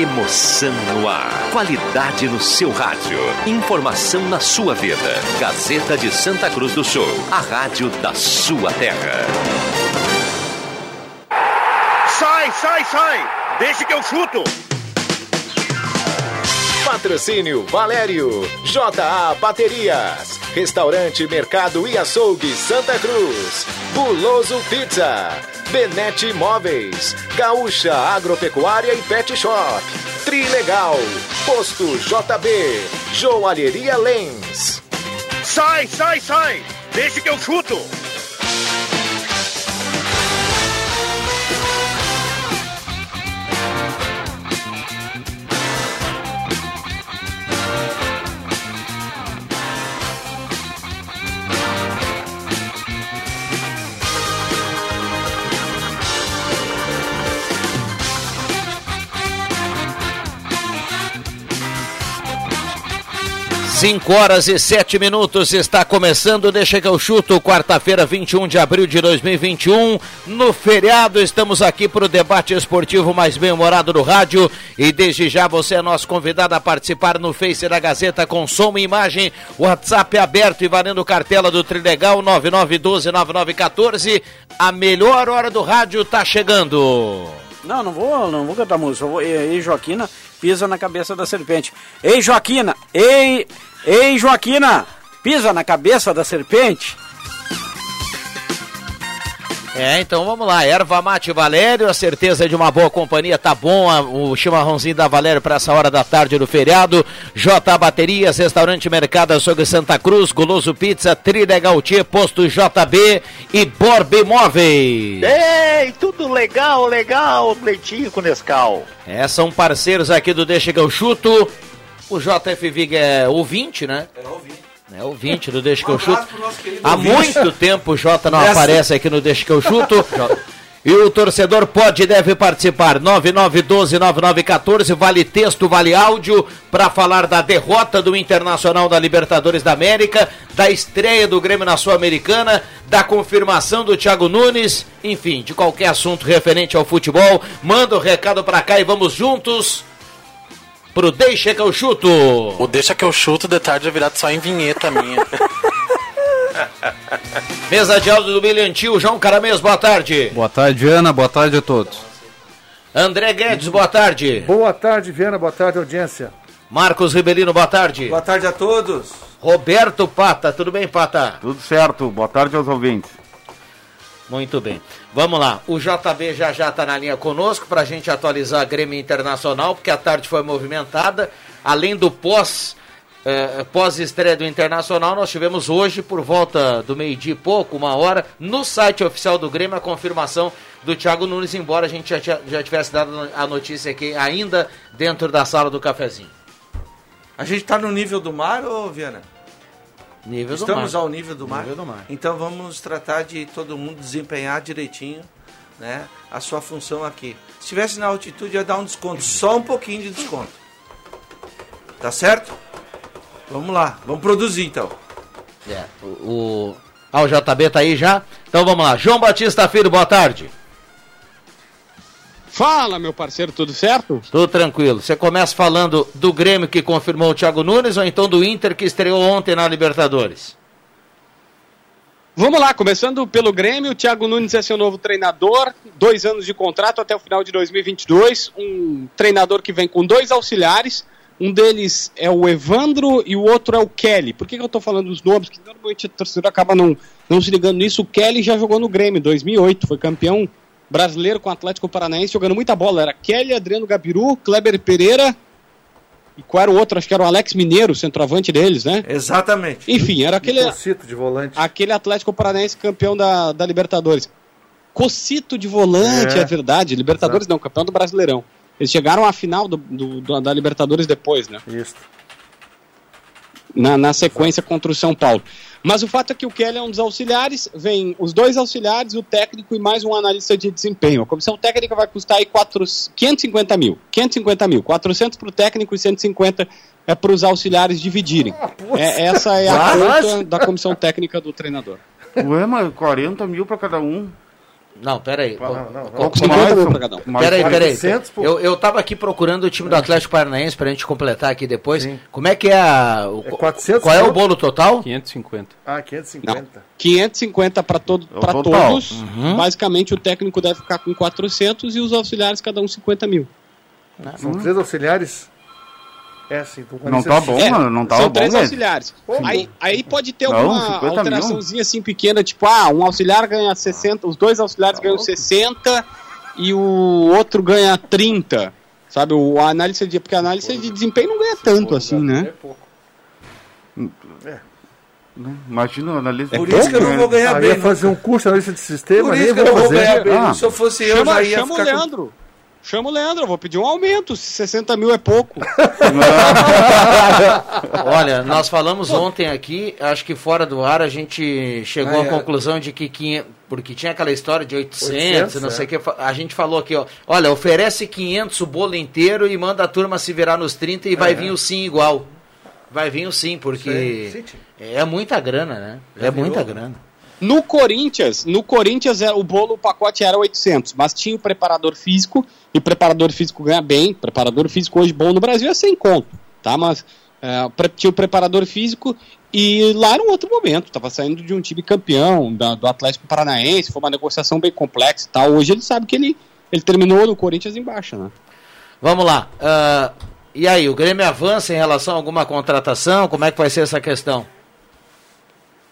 Emoção no ar. Qualidade no seu rádio. Informação na sua vida. Gazeta de Santa Cruz do Sul. A rádio da sua terra. Sai, sai, sai! Deixa que eu chuto! Patrocínio Valério, JA Baterias, Restaurante Mercado e Açougue Santa Cruz, Buloso Pizza, Benete Imóveis, Gaúcha Agropecuária e Pet Shop, Trilegal, Posto JB, Joalheria Lens. Sai, sai, sai! Deixa que eu chuto! 5 horas e 7 minutos está começando, deixa que eu chuto, quarta-feira, 21 de abril de 2021. No feriado, estamos aqui para o debate esportivo mais bem-humorado do rádio. E desde já você é nosso convidado a participar no Face da Gazeta com som e imagem. WhatsApp aberto e valendo cartela do Trilegal 99129914. A melhor hora do rádio está chegando. Não, não vou, não vou cantar música. Vou, e Joaquina pisa na cabeça da serpente. Ei, Joaquina! Ei, Ei, Joaquina, pisa na cabeça da serpente. É, então vamos lá. Erva Mate Valério, a certeza de uma boa companhia, tá bom o chimarrãozinho da Valério para essa hora da tarde do feriado. J Baterias, Restaurante Mercado Açougue Santa Cruz, Goloso Pizza, Trilha Gautier, Posto JB e Borba Imóveis. Ei, tudo legal, legal, leitinho com Nescau. É, são parceiros aqui do Deixa que eu chuto. O JF é ouvinte, né? É ouvinte. É ouvinte do Deixa que eu chuto. Há muito tempo o Jota não aparece aqui no Deixa que eu chuto. E o torcedor pode e deve participar. 9912-9914, vale texto, vale áudio, para falar da derrota do Internacional da Libertadores da América, da estreia do Grêmio na Sul-Americana, da confirmação do Thiago Nunes, enfim, de qualquer assunto referente ao futebol. Manda o recado para cá e vamos juntos pro Deixa que eu chuto. O Deixa que eu chuto de tarde é virado só em vinheta minha. Mesa de áudio do Bilhantil, João Caramês, boa tarde. Boa tarde, Ana, boa tarde a todos. André Guedes, boa tarde. Boa tarde, Viana, boa tarde, audiência. Marcos Ribelino, boa tarde. Boa tarde a todos. Roberto Pata, tudo bem, Pata? Tudo certo, boa tarde aos ouvintes. Muito bem. Vamos lá. O JB já já está na linha conosco para a gente atualizar a Grêmio Internacional, porque a tarde foi movimentada. Além do pós. Eh, pós-estreia do Internacional, nós tivemos hoje, por volta do meio-dia e pouco, uma hora, no site oficial do Grêmio, a confirmação do Thiago Nunes, embora a gente já, já tivesse dado a notícia aqui ainda dentro da sala do cafezinho. A gente está no nível do mar, ô Viana? Nível Estamos ao nível do, nível do mar. Então vamos tratar de todo mundo desempenhar direitinho né, a sua função aqui. Se estivesse na altitude, ia dar um desconto, só um pouquinho de desconto. Tá certo? Vamos lá, vamos produzir então. É, o, o... Ah, o JB tá aí já? Então vamos lá. João Batista Filho, boa tarde. Fala, meu parceiro, tudo certo? Tudo tranquilo. Você começa falando do Grêmio que confirmou o Thiago Nunes ou então do Inter que estreou ontem na Libertadores? Vamos lá, começando pelo Grêmio, o Thiago Nunes é seu novo treinador, dois anos de contrato até o final de 2022, um treinador que vem com dois auxiliares, um deles é o Evandro e o outro é o Kelly. Por que, que eu estou falando os nomes? Porque normalmente o torcedor acaba não, não se ligando nisso. O Kelly já jogou no Grêmio em 2008, foi campeão brasileiro com o Atlético Paranaense jogando muita bola. Era Kelly, Adriano Gabiru, Kleber Pereira. E qual era o outro? Acho que era o Alex Mineiro, centroavante deles, né? Exatamente. Enfim, era aquele. Cocito de volante. Aquele Atlético Paranaense campeão da, da Libertadores. Cocito de volante, é, é verdade. Libertadores Exato. não, campeão do Brasileirão. Eles chegaram à final do, do, do da Libertadores depois, né? Isso. Na, na sequência contra o São Paulo. Mas o fato é que o Kelly é um dos auxiliares, vem os dois auxiliares, o técnico e mais um analista de desempenho. A comissão técnica vai custar aí 4, 550 mil. 550 mil. 400 para o técnico e 150 é para os auxiliares dividirem. Ah, é, essa é a conta da comissão técnica do treinador. Ué, mas 40 mil para cada um. Não, peraí. Não, não, não. Co- Com 50 mil pra cada um. mais Peraí, peraí. 400, pô. Eu, eu tava aqui procurando o time do Atlético Paranaense pra gente completar aqui depois. Como é que é a. O, É 400 qual é o bolo total? 550. Ah, 550. 550 para todo, É pra todos. Uhum. Basicamente, o técnico deve ficar com 400 e os auxiliares cada um 50 mil. São três auxiliares? É, sim. Tô com Não tá bom, É, mano. Não tá São bom, três velho. auxiliares. Aí, aí pode ter Não, alguma 50 mil. alteraçãozinha assim pequena, tipo, ah, um auxiliar ganha 60, os dois auxiliares ganham 60 e o outro ganha 30. Sabe, o análise de. Porque a análise de desempenho não ganha tanto assim, né? Imagina o analista. Por isso que eu não vou ganhar bem. ia fazer um curso de analista de sistema, Por isso que eu não vou fazer. ganhar bem. Ah. Se eu fosse eu, já ia chama o ficar com... Leandro. Chama o Leandro, eu vou pedir um aumento, se 60 mil é pouco. Olha, nós falamos ontem aqui, acho que fora do ar a gente chegou Ah, à é. conclusão de que 500, porque tinha aquela história de 800, 800, não é. sei o que, a gente falou aqui, ó, olha, oferece 500 o bolo inteiro e manda a turma se virar nos 30 e vai vir o sim igual. Vai vir o sim, porque Sim, é muita grana, né? É muita grana. No Corinthians, no Corinthians era, o bolo, o pacote era 800, mas tinha o preparador físico, e preparador físico ganha bem, preparador físico hoje bom no Brasil é sem conto, tá? Mas é, tinha o preparador físico e lá era um outro momento, estava saindo de um time campeão, da- do Atlético Paranaense, foi uma negociação bem complexa e tal. Hoje ele sabe que ele, ele terminou no Corinthians em baixa, né? Vamos lá. ah, e aí, o Grêmio avança em relação a alguma contratação? Como é que vai ser essa questão?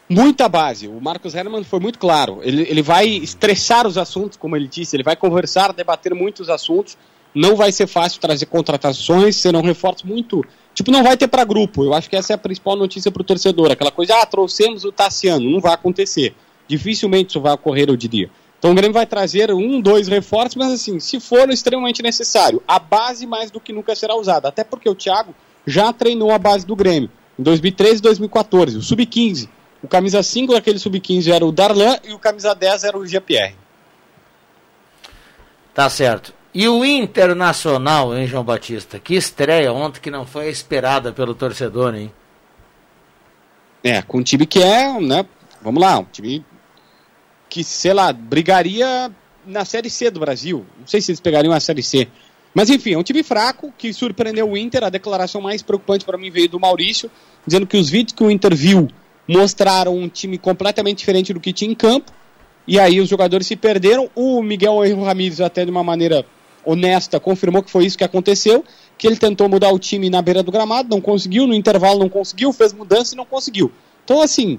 Muita base. O Marcos Hermann foi muito claro. Ele, ele vai estressar os assuntos, como ele disse, ele vai conversar, debater muitos assuntos. Não vai ser fácil trazer contratações, serão reforços muito. Tipo, não vai ter para grupo. Eu acho que essa é a principal notícia para o torcedor. Aquela coisa, ah, trouxemos o Tassiano. Não vai acontecer. Dificilmente isso vai ocorrer, eu diria. Então o Grêmio vai trazer um, dois reforços, mas assim, se for extremamente necessário, a base mais do que nunca será usada. Até porque o Thiago já treinou a base do Grêmio em 2013 e 2014, o Sub-15. O camisa 5 daquele Sub-15 era o Darlan e o camisa 10 era o GPR. Tá certo. E o Internacional, hein, João Batista? Que estreia ontem que não foi esperada pelo torcedor, hein? É, com um time que é, né? Vamos lá, um time que, sei lá, brigaria na Série C do Brasil. Não sei se eles pegariam a Série C. Mas enfim, é um time fraco que surpreendeu o Inter. A declaração mais preocupante para mim veio do Maurício, dizendo que os vídeos que o Inter viu mostraram um time completamente diferente do que tinha em campo. E aí os jogadores se perderam. O Miguel Henrique Ramírez, até de uma maneira honesta, confirmou que foi isso que aconteceu. Que ele tentou mudar o time na beira do gramado, não conseguiu, no intervalo não conseguiu, fez mudança e não conseguiu. Então, assim,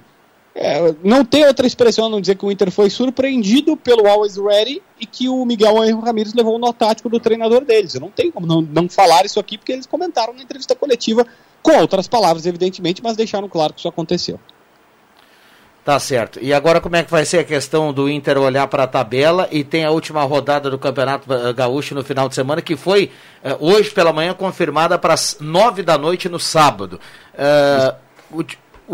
é, não tem outra expressão a não dizer que o Inter foi surpreendido pelo Always Ready e que o Miguel Henrique Ramírez levou o nó tático do treinador deles. Eu não tenho como não, não falar isso aqui, porque eles comentaram na entrevista coletiva, com outras palavras, evidentemente, mas deixaram claro que isso aconteceu. Tá certo. E agora como é que vai ser a questão do Inter olhar para a tabela e tem a última rodada do Campeonato eh, Gaúcho no final de semana que foi eh, hoje pela manhã confirmada para as nove da noite no sábado. Eh, o,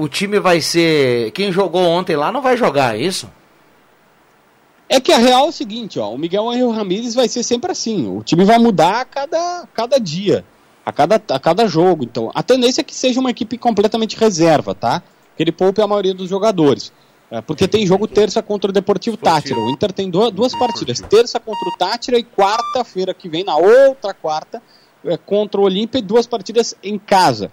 o time vai ser quem jogou ontem lá não vai jogar, é isso? É que a real é o seguinte, ó, o Miguel Henrique Ramírez vai ser sempre assim. O time vai mudar a cada, cada dia, a cada, a cada jogo. Então, a tendência é que seja uma equipe completamente reserva, tá? Que ele poupe a maioria dos jogadores. É, porque tem jogo terça contra o Deportivo Tátira. O Inter tem duas, duas partidas. Terça contra o Tátira e quarta-feira que vem, na outra quarta, é, contra o Olímpia e duas partidas em casa.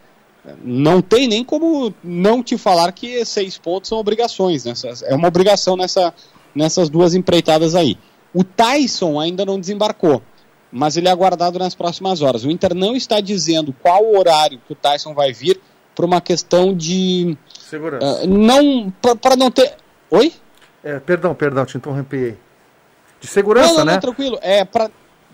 Não tem nem como não te falar que seis pontos são obrigações. Né? É uma obrigação nessa, nessas duas empreitadas aí. O Tyson ainda não desembarcou, mas ele é aguardado nas próximas horas. O Inter não está dizendo qual o horário que o Tyson vai vir por uma questão de. Segurança. Uh, não. para não ter. Oi? É, perdão, perdão, te interrompi aí. De segurança, não, não, né? Não, tranquilo. É para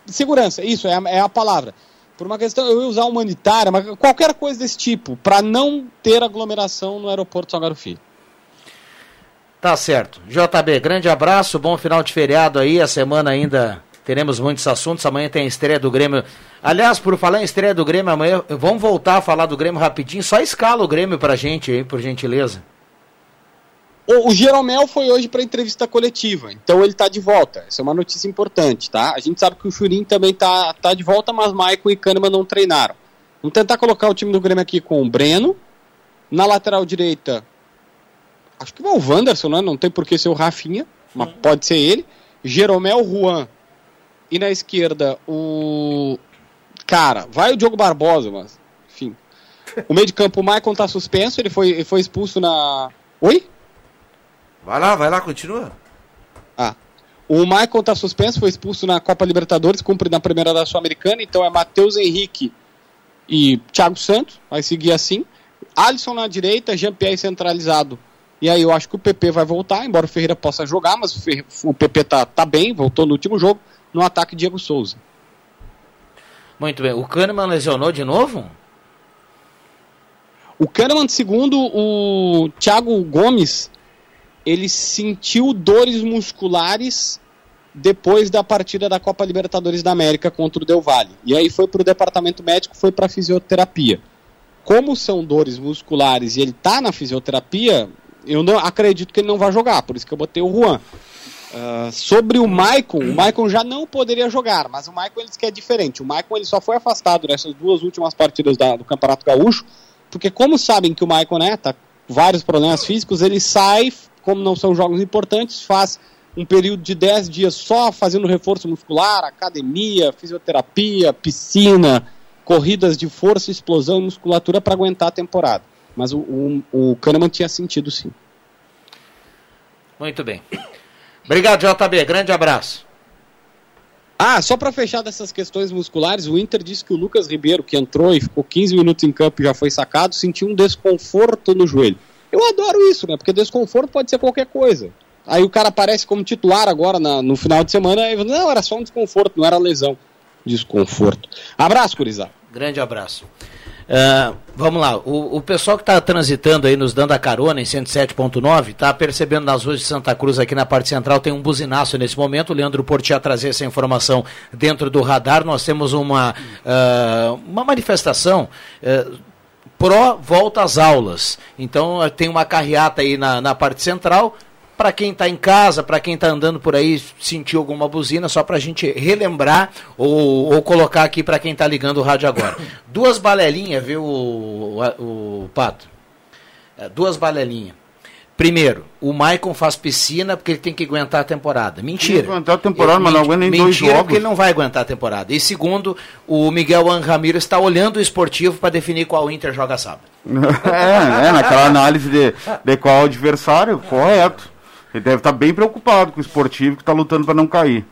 segurança, isso é a, é a palavra. Por uma questão, eu ia usar humanitária, mas qualquer coisa desse tipo, para não ter aglomeração no aeroporto Salgado Filho. Tá certo. JB, grande abraço, bom final de feriado aí. A semana ainda teremos muitos assuntos. Amanhã tem a estreia do Grêmio. Aliás, por falar em estreia do Grêmio, amanhã vamos voltar a falar do Grêmio rapidinho. Só escala o Grêmio pra gente aí, por gentileza. O, o Jeromel foi hoje para entrevista coletiva, então ele está de volta. Essa é uma notícia importante, tá? A gente sabe que o Churin também tá, tá de volta, mas Maicon e Kahneman não treinaram. Vamos tentar colocar o time do Grêmio aqui com o Breno. Na lateral direita, acho que vai o Wanderson, né? Não tem por que ser o Rafinha, mas pode ser ele. Jeromel Juan. E na esquerda, o. Cara, vai o Diogo Barbosa, mas. Enfim. O meio de campo, o Maicon tá suspenso, ele foi, ele foi expulso na. Oi? Vai lá, vai lá, continua. Ah. O Maicon tá suspenso, foi expulso na Copa Libertadores, cumpre na primeira da Sul-Americana, então é Matheus Henrique e Thiago Santos, vai seguir assim. Alisson na direita, Jean-Pierre centralizado. E aí eu acho que o PP vai voltar, embora o Ferreira possa jogar, mas o, PP tá, tá bem, voltou no último jogo. No ataque, Diego Souza. Muito bem. O Kahneman lesionou de novo? O Kahneman, segundo o Thiago Gomes, ele sentiu dores musculares depois da partida da Copa Libertadores da América contra o Del Valle. E aí foi para o departamento médico, foi para fisioterapia. Como são dores musculares e ele está na fisioterapia, eu não acredito que ele não vai jogar, por isso que eu botei o Juan. Uh, sobre o Maicon, o Maicon já não poderia jogar, mas o Maicon ele que é diferente. O Maicon ele só foi afastado nessas duas últimas partidas da, do Campeonato Gaúcho, porque como sabem que o Maicon né, tá com vários problemas físicos, ele sai, como não são jogos importantes, faz um período de 10 dias só fazendo reforço muscular, academia, fisioterapia, piscina, corridas de força, explosão e musculatura para aguentar a temporada. Mas o, o, o Kahneman tinha sentido sim. Muito bem. Obrigado, JB. Grande abraço. Ah, só para fechar dessas questões musculares, o Inter disse que o Lucas Ribeiro, que entrou e ficou 15 minutos em campo e já foi sacado, sentiu um desconforto no joelho. Eu adoro isso, né? Porque desconforto pode ser qualquer coisa. Aí o cara aparece como titular agora na, no final de semana e não, era só um desconforto, não era lesão. Desconforto. Abraço, Curizá. Grande abraço. Uh, vamos lá, o, o pessoal que está transitando aí, nos dando a carona em 107.9, está percebendo nas ruas de Santa Cruz, aqui na parte central, tem um buzinaço nesse momento. O Leandro Porti ia trazer essa informação dentro do radar. Nós temos uma, uh, uma manifestação. Uh, pró volta às aulas. Então tem uma carreata aí na, na parte central, para quem está em casa, para quem está andando por aí, sentiu alguma buzina, só para a gente relembrar ou, ou colocar aqui para quem está ligando o rádio agora. Duas balelinhas, viu, o, o, o Pato? É, duas balelinhas. Primeiro, o Maicon faz piscina porque ele tem que aguentar a temporada. Mentira. Tem que aguentar a temporada, ele, mas não aguenta nem mentira dois jogos. porque ele não vai aguentar a temporada. E segundo, o Miguel Ramiro está olhando o esportivo para definir qual Inter joga sábado. é, é, naquela análise de, de qual adversário, correto. Ele deve estar bem preocupado com o esportivo que está lutando para não cair.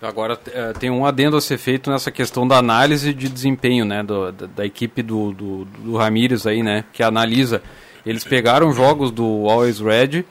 Agora é, tem um adendo a ser feito nessa questão da análise de desempenho, né, do, da, da, equipe do, do, do Ramírez aí, né, que analisa. Eles pegaram jogos do Always Red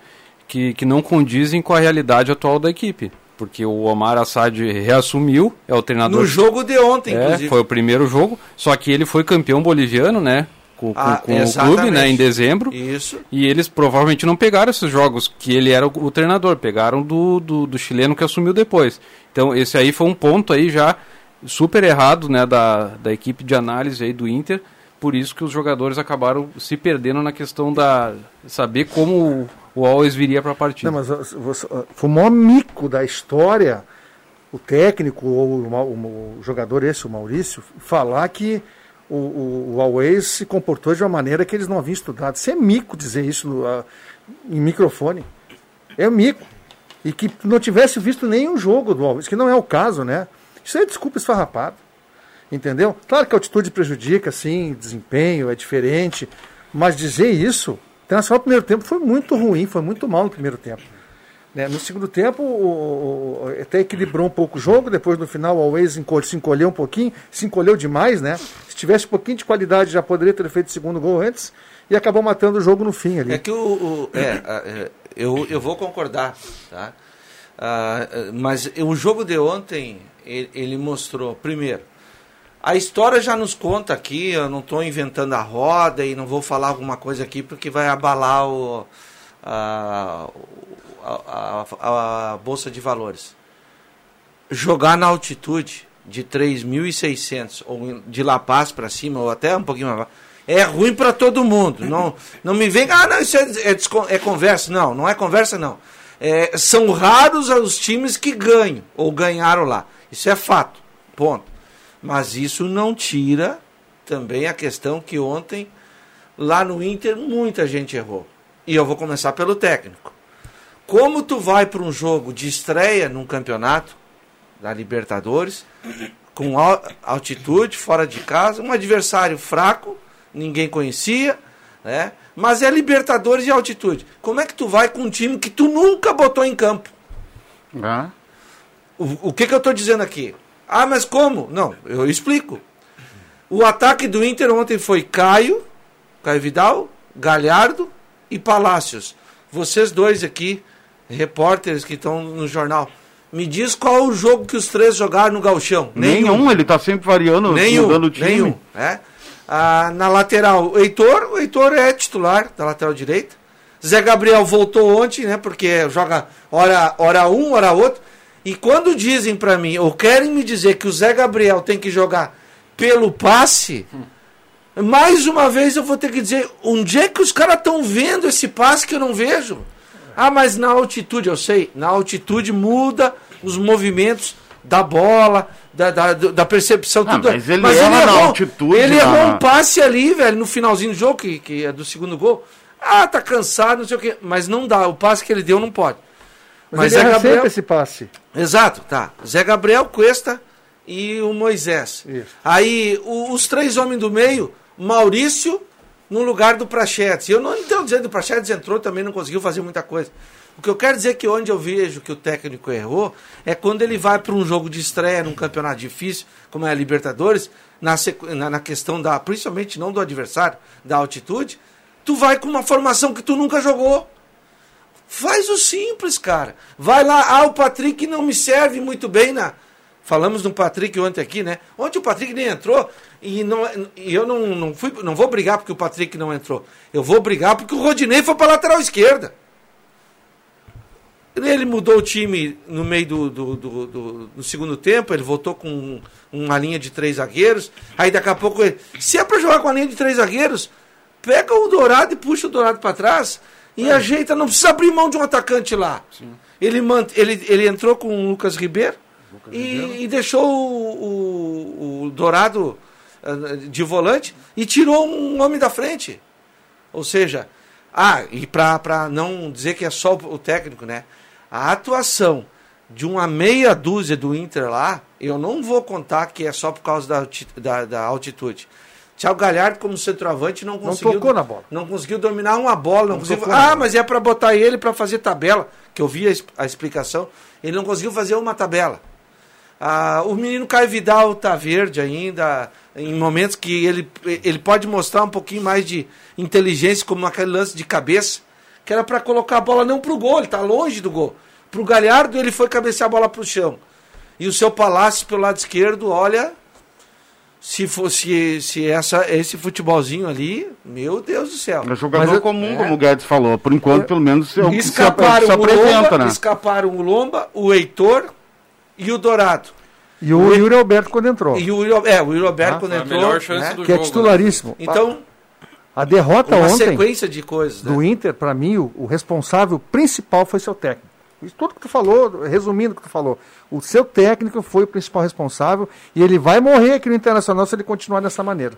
que, que não condizem com a realidade atual da equipe. Porque o Omar Assad reassumiu, é o treinador. No jogo de ontem, é, inclusive. Foi o primeiro jogo, só que ele foi campeão boliviano, né? Com, ah, com o clube, né, em dezembro. Isso. E eles provavelmente não pegaram esses jogos que ele era o, o treinador, pegaram do, do, do, chileno que assumiu depois. Então esse aí foi um ponto aí já super errado, né, da, da equipe de análise aí do Inter. Por isso que os jogadores acabaram se perdendo na questão da saber como o, o Always viria para a partida. Não, mas você, foi o maior mico da história o técnico ou o, o, o jogador esse, o Maurício, falar que o, o, o Always se comportou de uma maneira que eles não haviam estudado. Isso é mico dizer isso no, uh, em microfone. É mico. E que não tivesse visto nenhum jogo do Always, que não é o caso, né? Isso é desculpa esfarrapada. Entendeu? Claro que a altitude prejudica, sim, desempenho é diferente, mas dizer isso, o Internacional no primeiro tempo foi muito ruim, foi muito mal no primeiro tempo. Né? No segundo tempo, o, o, até equilibrou um pouco o jogo, depois no final o Always se encolheu um pouquinho, se encolheu demais, né? Se tivesse um pouquinho de qualidade, já poderia ter feito o segundo gol antes e acabou matando o jogo no fim ali. É que o. o é, é, eu, eu vou concordar, tá? Ah, mas o jogo de ontem, ele, ele mostrou, primeiro, a história já nos conta aqui, eu não estou inventando a roda e não vou falar alguma coisa aqui porque vai abalar o, a, a, a Bolsa de Valores. Jogar na altitude de 3.600, ou de La Paz para cima, ou até um pouquinho mais é ruim para todo mundo. Não, não me vem, ah, não, isso é, é, é conversa. Não, não é conversa, não. É, são raros os times que ganham, ou ganharam lá. Isso é fato, ponto. Mas isso não tira também a questão que ontem, lá no Inter, muita gente errou. E eu vou começar pelo técnico. Como tu vai para um jogo de estreia num campeonato da Libertadores, com al- altitude, fora de casa, um adversário fraco, ninguém conhecia, né? Mas é Libertadores de altitude. Como é que tu vai com um time que tu nunca botou em campo? Ah, O, o que, que eu estou dizendo aqui? Ah, mas como? Não, eu explico. O ataque do Inter ontem foi Caio, Caio Vidal, Galhardo e Palácios. Vocês dois aqui, repórteres que estão no jornal, me diz qual o jogo que os três jogaram no Galchão. nenhum, ele tá sempre variando, Nenhum, mudando o time. nenhum. É. Ah, na lateral, o Heitor, o Heitor é titular da lateral direita. Zé Gabriel voltou ontem, né? Porque joga hora, hora um, hora outro. E quando dizem pra mim, ou querem me dizer que o Zé Gabriel tem que jogar pelo passe, mais uma vez eu vou ter que dizer, onde é que os caras estão vendo esse passe que eu não vejo? Ah, mas na altitude, eu sei, na altitude muda os movimentos da bola, da, da, da percepção, Ah, tudo. mas ele erra na errou- altitude, Ele na- errou um passe ali, velho, no finalzinho do jogo, que, que é do segundo gol. Ah, tá cansado, não sei o quê. Mas não dá, o passe que ele deu não pode. Mas, ele erra sempre esse passe. Exato, tá. Zé Gabriel, Cuesta e o Moisés. Aí o- os três homens do meio, Maurício no lugar do Prachetes. Eu não estou dizendo que o Prachetes entrou também não conseguiu fazer muita coisa. O que eu quero dizer é que onde eu vejo que o técnico errou é quando ele vai para um jogo de estreia num campeonato difícil, como é a Libertadores, na, na, na questão da, principalmente não do adversário, da altitude, tu vai com uma formação que tu nunca jogou. Faz o simples, cara. Vai lá, ah, o Patrick não me serve muito bem na. Falamos do Patrick ontem aqui, né? Ontem o Patrick nem entrou e, não, e eu não, não, fui, não vou brigar porque o Patrick não entrou. Eu vou brigar porque o Rodinei foi para lateral esquerda. Ele mudou o time no meio do, do, do, do- do segundo tempo, ele voltou com uma linha de três zagueiros. Aí daqui a pouco, ele, se é para jogar com a linha de três zagueiros, pega o Dourado e puxa o Dourado para trás e ajeita. Não precisa abrir mão de um atacante lá. Ele, mant, ele, ele entrou com o Lucas Ribeiro e, e deixou o, o, o Dourado ah, de volante e tirou um homem da frente. Ou seja, ah, e para não dizer que é só o técnico, né? A atuação de uma meia dúzia do Inter lá, eu não vou contar que é só por causa da, da, da altitude. Thiago Galhardo, como centroavante, não Não conseguiu. tocou na bola. Não conseguiu dominar uma bola. Não Não conseguiu, ah, bola. mas é para botar ele para fazer tabela. Que eu vi a, a explicação. Ele não conseguiu fazer uma tabela. Ah, o menino Caio Vidal tá verde ainda, em momentos que ele, ele pode mostrar um pouquinho mais de inteligência, como aquele lance de cabeça, que era para colocar a bola não pro gol, ele tá longe do gol. Pro Galhardo ele foi cabecear a bola pro chão. E o seu Palácio pelo lado esquerdo, olha, se fosse se essa esse futebolzinho ali, meu Deus do céu. É jogador Mas eu- comum, É. como o Guedes falou. Por enquanto, pelo menos, é o que se, se o apresenta, Lomba, né? escaparam o Lomba, o Heitor e o Dourado. E o Yuri Alberto quando entrou. E o é, o Yuri Alberto Ah, quando foi a entrou, melhor chance né? do que é jogo, titularíssimo. Então, A derrota uma ontem sequência de coisas, né? do Inter, para mim, o, o responsável principal foi seu técnico. Isso tudo que tu falou, resumindo o que tu falou, o seu técnico foi o principal responsável e ele vai morrer aqui no Internacional se ele continuar dessa maneira.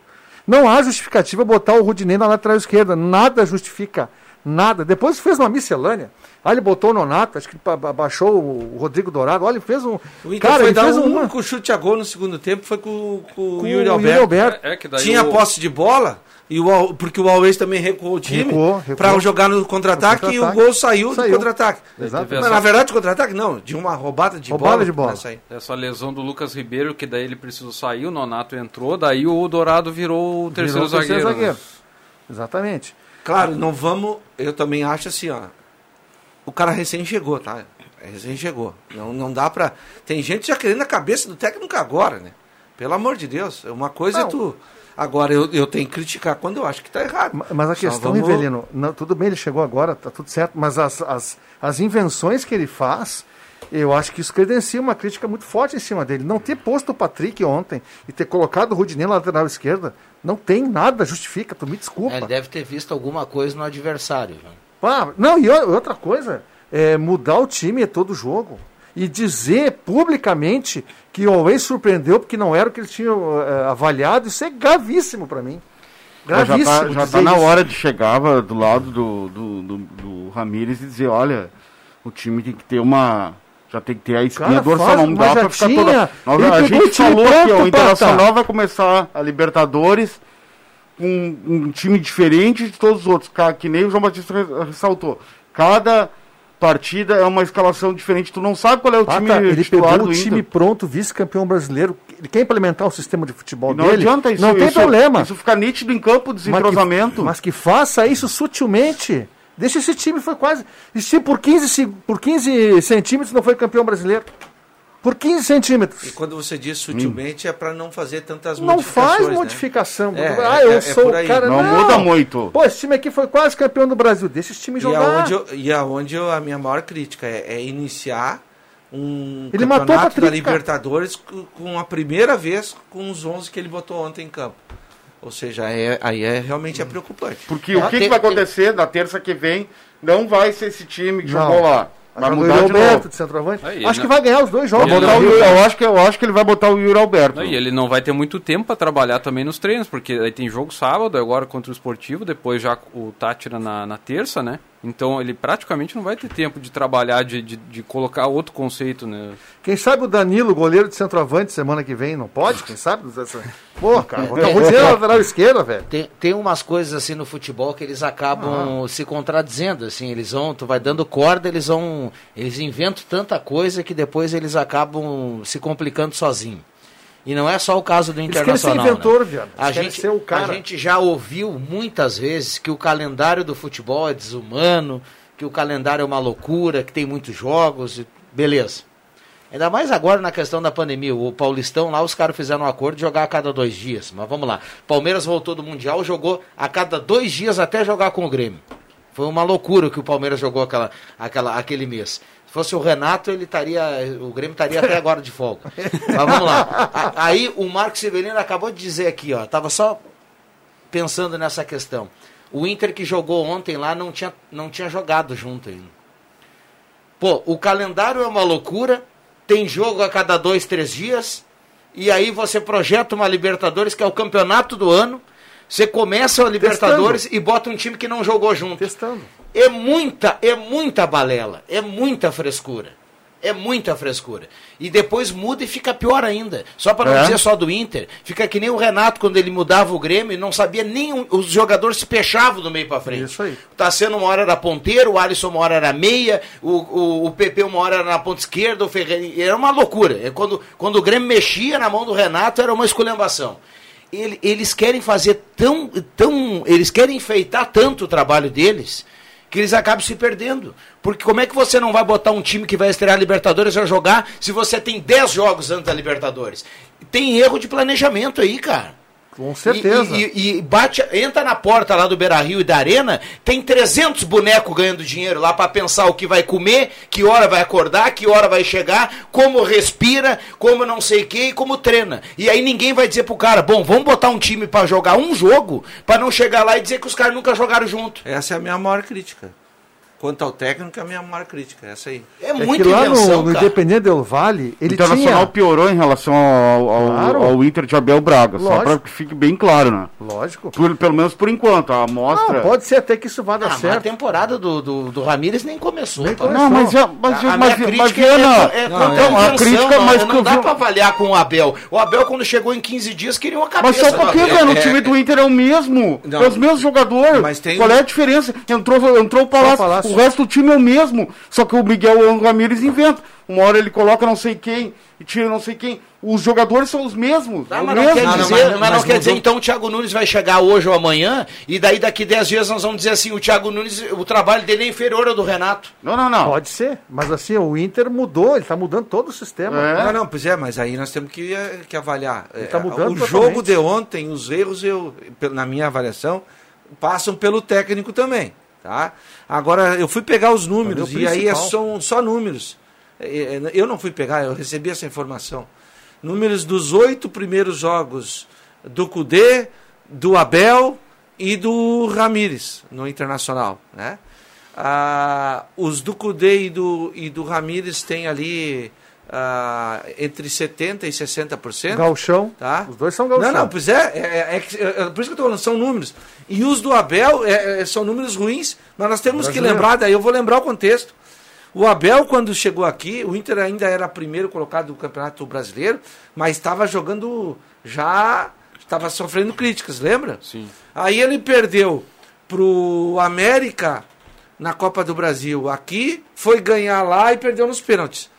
Não há justificativa botar o Rudinei na lateral esquerda, nada justifica, nada. Depois fez uma miscelânea, aí ele botou o Nonato, acho que ba- ba- baixou o Rodrigo Dourado, olha, ele fez um... O Inter cara, foi ele dar fez um uma... único chute a gol no segundo tempo, foi com, com o Com Yuri o Alberto. Yuri Alberto. É, é que daí Tinha o- posse de bola, e o, Al- porque o Always também recuou o time para jogar no contra-ataque No e o contra-ataque. gol saiu, do Saiu. contra-ataque. Exato. Mas, na verdade, contra-ataque não, de uma roubada de Roubada bola. de bola. nessa aí. Essa lesão do Lucas Ribeiro, que daí ele precisou sair, o Nonato entrou, daí o Dourado virou o terceiro Virou o terceiro zagueiro. né? Exatamente. Claro, não vamos. Eu também acho assim, ó. O cara recém chegou, tá? É recém chegou. Não, não dá pra. Tem gente já querendo a cabeça do técnico agora, né? Pelo amor de Deus. Uma coisa é Não. tu. Agora, eu, eu tenho que criticar quando eu acho que tá errado. Ma- Mas a questão, vamos- Rivelino, não, tudo bem, ele chegou agora, tá tudo certo, mas as, as, as invenções que ele faz, eu acho que isso credencia uma crítica muito forte em cima dele. Não ter posto o Patrick ontem e ter colocado o Rudinei na lateral esquerda, não tem nada, justifica, tu me desculpa. É, Ele deve ter visto alguma coisa no adversário. Ah, não, e outra coisa, é mudar o time todo jogo. E dizer publicamente que o Always surpreendeu porque não era o que eles tinham eh, avaliado, isso é gravíssimo para mim. Já Gravíssimo. tá, já dizer tá na isso. hora de chegar do lado do, do, do, do Ramires e dizer, olha, O time tem que ter uma. Já tem que ter a espinha Cara, dorsal, faz- não mas dá pra ficar tinha. toda. Nós- a gente falou que o Internacional Pata. vai começar a Libertadores com um time diferente de todos os outros, que nem o João Batista re- ressaltou. Cada partida é uma escalação diferente, tu não sabe qual é o Ah, time ele pegou do o time pronto, vice-campeão brasileiro. Ele quer implementar o sistema de futebol E não dele. adianta isso. não tem isso- problema. Isso fica nítido em campo, Mas desentrosamento. que, mas que faça isso sutilmente. Deixa esse time, foi quase. Esse time por 15, se- por 15 centímetros não foi campeão brasileiro. Por 15 E centímetros. quando você diz sutilmente é para não fazer tantas Não modificações. faz né? modificação. É, ah, é- eu é sou por o cara. Não muda muito. Pô, esse time aqui foi quase campeão do Brasil. Deixa esse time E jogar. aonde, eu, e aonde eu- a minha maior crítica é, é iniciar um Ele matou campeonato da Patrick, cara. Libertadores com, com a primeira vez com os 11 que ele botou ontem em campo. Ou seja, é, aí é realmente é preocupante. Porque o que, que vai acontecer na terça que vem não vai ser esse time que jogou lá. Vai o mudar de Roberto novo. de centroavante. Aí, Acho não- que vai ganhar os dois jogos. Vai botar não- o Yuri- eu, acho que, eu acho que ele vai botar o Yuri Alberto. Não, e ele não vai ter muito tempo para trabalhar também nos treinos, porque aí tem jogo sábado, agora contra o Esportivo, depois já o Tátira na, na terça, né? Então ele praticamente não vai ter tempo de trabalhar, de, de, de colocar outro conceito, né? Quem sabe o Danilo, goleiro de centroavante, semana que vem, não pode? Quem sabe? Pô, cara, eu vou dizer na lateral esquerda, velho. Tem, tem umas coisas assim no futebol que eles acabam se contradizendo, assim, eles vão, tu vai dando corda, eles vão, eles inventam tanta coisa que depois eles acabam se complicando sozinho. E não é só o caso do Eles querem ser Internacional. inventor, né? viado. A gente, ser o cara. a gente já ouviu muitas vezes que o calendário do futebol é desumano, que o calendário é uma loucura, que tem muitos jogos, e- beleza. Ainda mais agora na questão da pandemia. O Paulistão lá, os caras fizeram um acordo de jogar a cada dois dias. Mas vamos lá. Palmeiras voltou do Mundial, jogou a cada dois dias até jogar com o Grêmio. Foi uma loucura que o Palmeiras jogou aquela, aquela, aquele mês. Se fosse o Renato, ele estaria. O Grêmio estaria até agora de folga. Mas vamos lá. Aí o Marcos Severino acabou de dizer aqui, ó. Tava só pensando nessa questão. O Inter que jogou ontem lá não tinha, não tinha jogado junto ainda. Pô, o calendário é uma loucura, tem jogo a cada dois, três dias, e aí você projeta uma Libertadores, que é o campeonato do ano, você começa a Libertadores e bota um time que não jogou junto. Testando. É muita, é muita balela, é muita frescura. É muita frescura. E depois muda e fica pior ainda. Só para não É. dizer só do Inter, fica que nem o Renato quando ele mudava o Grêmio, não sabia nem um- os jogadores se fechavam do meio para frente. Isso aí. Tá sendo uma hora era ponteiro, o Alisson uma hora era meia, o, o, o PP uma hora era na ponta esquerda, o Ferreira. Era uma loucura. É Quando, quando o Grêmio mexia na mão do Renato, era uma esculhambação. Ele- eles querem fazer tão, tão. Eles querem enfeitar tanto o trabalho deles que eles acabam se perdendo. Porque como é que você não vai botar um time que vai estrear a Libertadores a jogar se você tem 10 jogos antes da Libertadores? Tem erro de planejamento aí, cara. Com certeza. E, e- e bate, entra na porta lá do Beira Rio e da Arena, tem 300 bonecos ganhando dinheiro lá para pensar o que vai comer, que hora vai acordar, que hora vai chegar, como respira, como não sei o que e como treina. E aí ninguém vai dizer pro cara, bom, vamos botar um time para jogar um jogo, para não chegar lá e dizer que os caras nunca jogaram junto. Essa é a minha maior crítica. Quanto ao técnico, é a minha maior crítica. Essa aí. É É muita que lá invenção, no, no. Independente Del Vale, O ele Internacional tinha... piorou em relação ao, ao, Claro. ao Inter de Abel Braga, só Lógico. para que fique bem claro, né? Lógico. Por- pelo menos por enquanto, a amostra... Não, pode ser até que isso vá dar Ah, mas a certo. temporada do, do, do Ramires nem começou. Nem pá. começou. Não, mas, é- mas, A, a mas, minha mas, crítica Viana, é, é não, é intenção, crítica, não, mas não que eu dá vi- pra avaliar com o Abel. O Abel, quando chegou em 15 dias, queria uma Mas cabeça. só um pouquinho, cara, o é- time do Inter é o mesmo. Não. É os mesmos jogadores. Mas Qual é a diferença? Entrou, entrou o Palácio. O resto do time é o mesmo. Só que o Miguel Ramírez inventa. Uma hora ele coloca não sei quem e tira não sei quem. Os jogadores são os mesmos. Tá, é o mas não mesmo. quer Não, não, dizer, mas- não quer dizer então o Thiago Nunes vai chegar hoje ou amanhã e daí daqui 10 dias nós vamos dizer assim, o Thiago Nunes, o trabalho dele é inferior ao do Renato. Não, não, não. Pode ser. Mas assim, o Inter mudou, ele tá mudando todo o sistema. É. Não, não, pois é, mas aí nós temos que, eh, que avaliar. Ele tá Eh, mudando o totalmente. jogo de ontem, os erros, eu, na minha avaliação, passam pelo técnico também. Tá? Agora, eu fui pegar os números é e aí é são só números. Eh, eh, Eu não fui pegar, eu recebi essa informação. Números dos oito primeiros jogos do Cudê, do Abel e do Ramires no Internacional. Né? Ah, os do Cudê e do, e do Ramires têm ali ah, entre 70% e 60%. Galchão. Tá? Os dois são galchão. Não, não, pois é, é, é- é é- é por isso que eu estou falando, são números. E os do Abel é- são números ruins, mas nós temos que lembrar, daí eu vou lembrar o contexto. O Abel, quando chegou aqui, o Inter ainda era primeiro colocado do Campeonato Brasileiro, mas estava jogando já. Estava sofrendo críticas, lembra? Sim. Aí ele perdeu pro América na Copa do Brasil aqui, foi ganhar lá e perdeu nos pênaltis.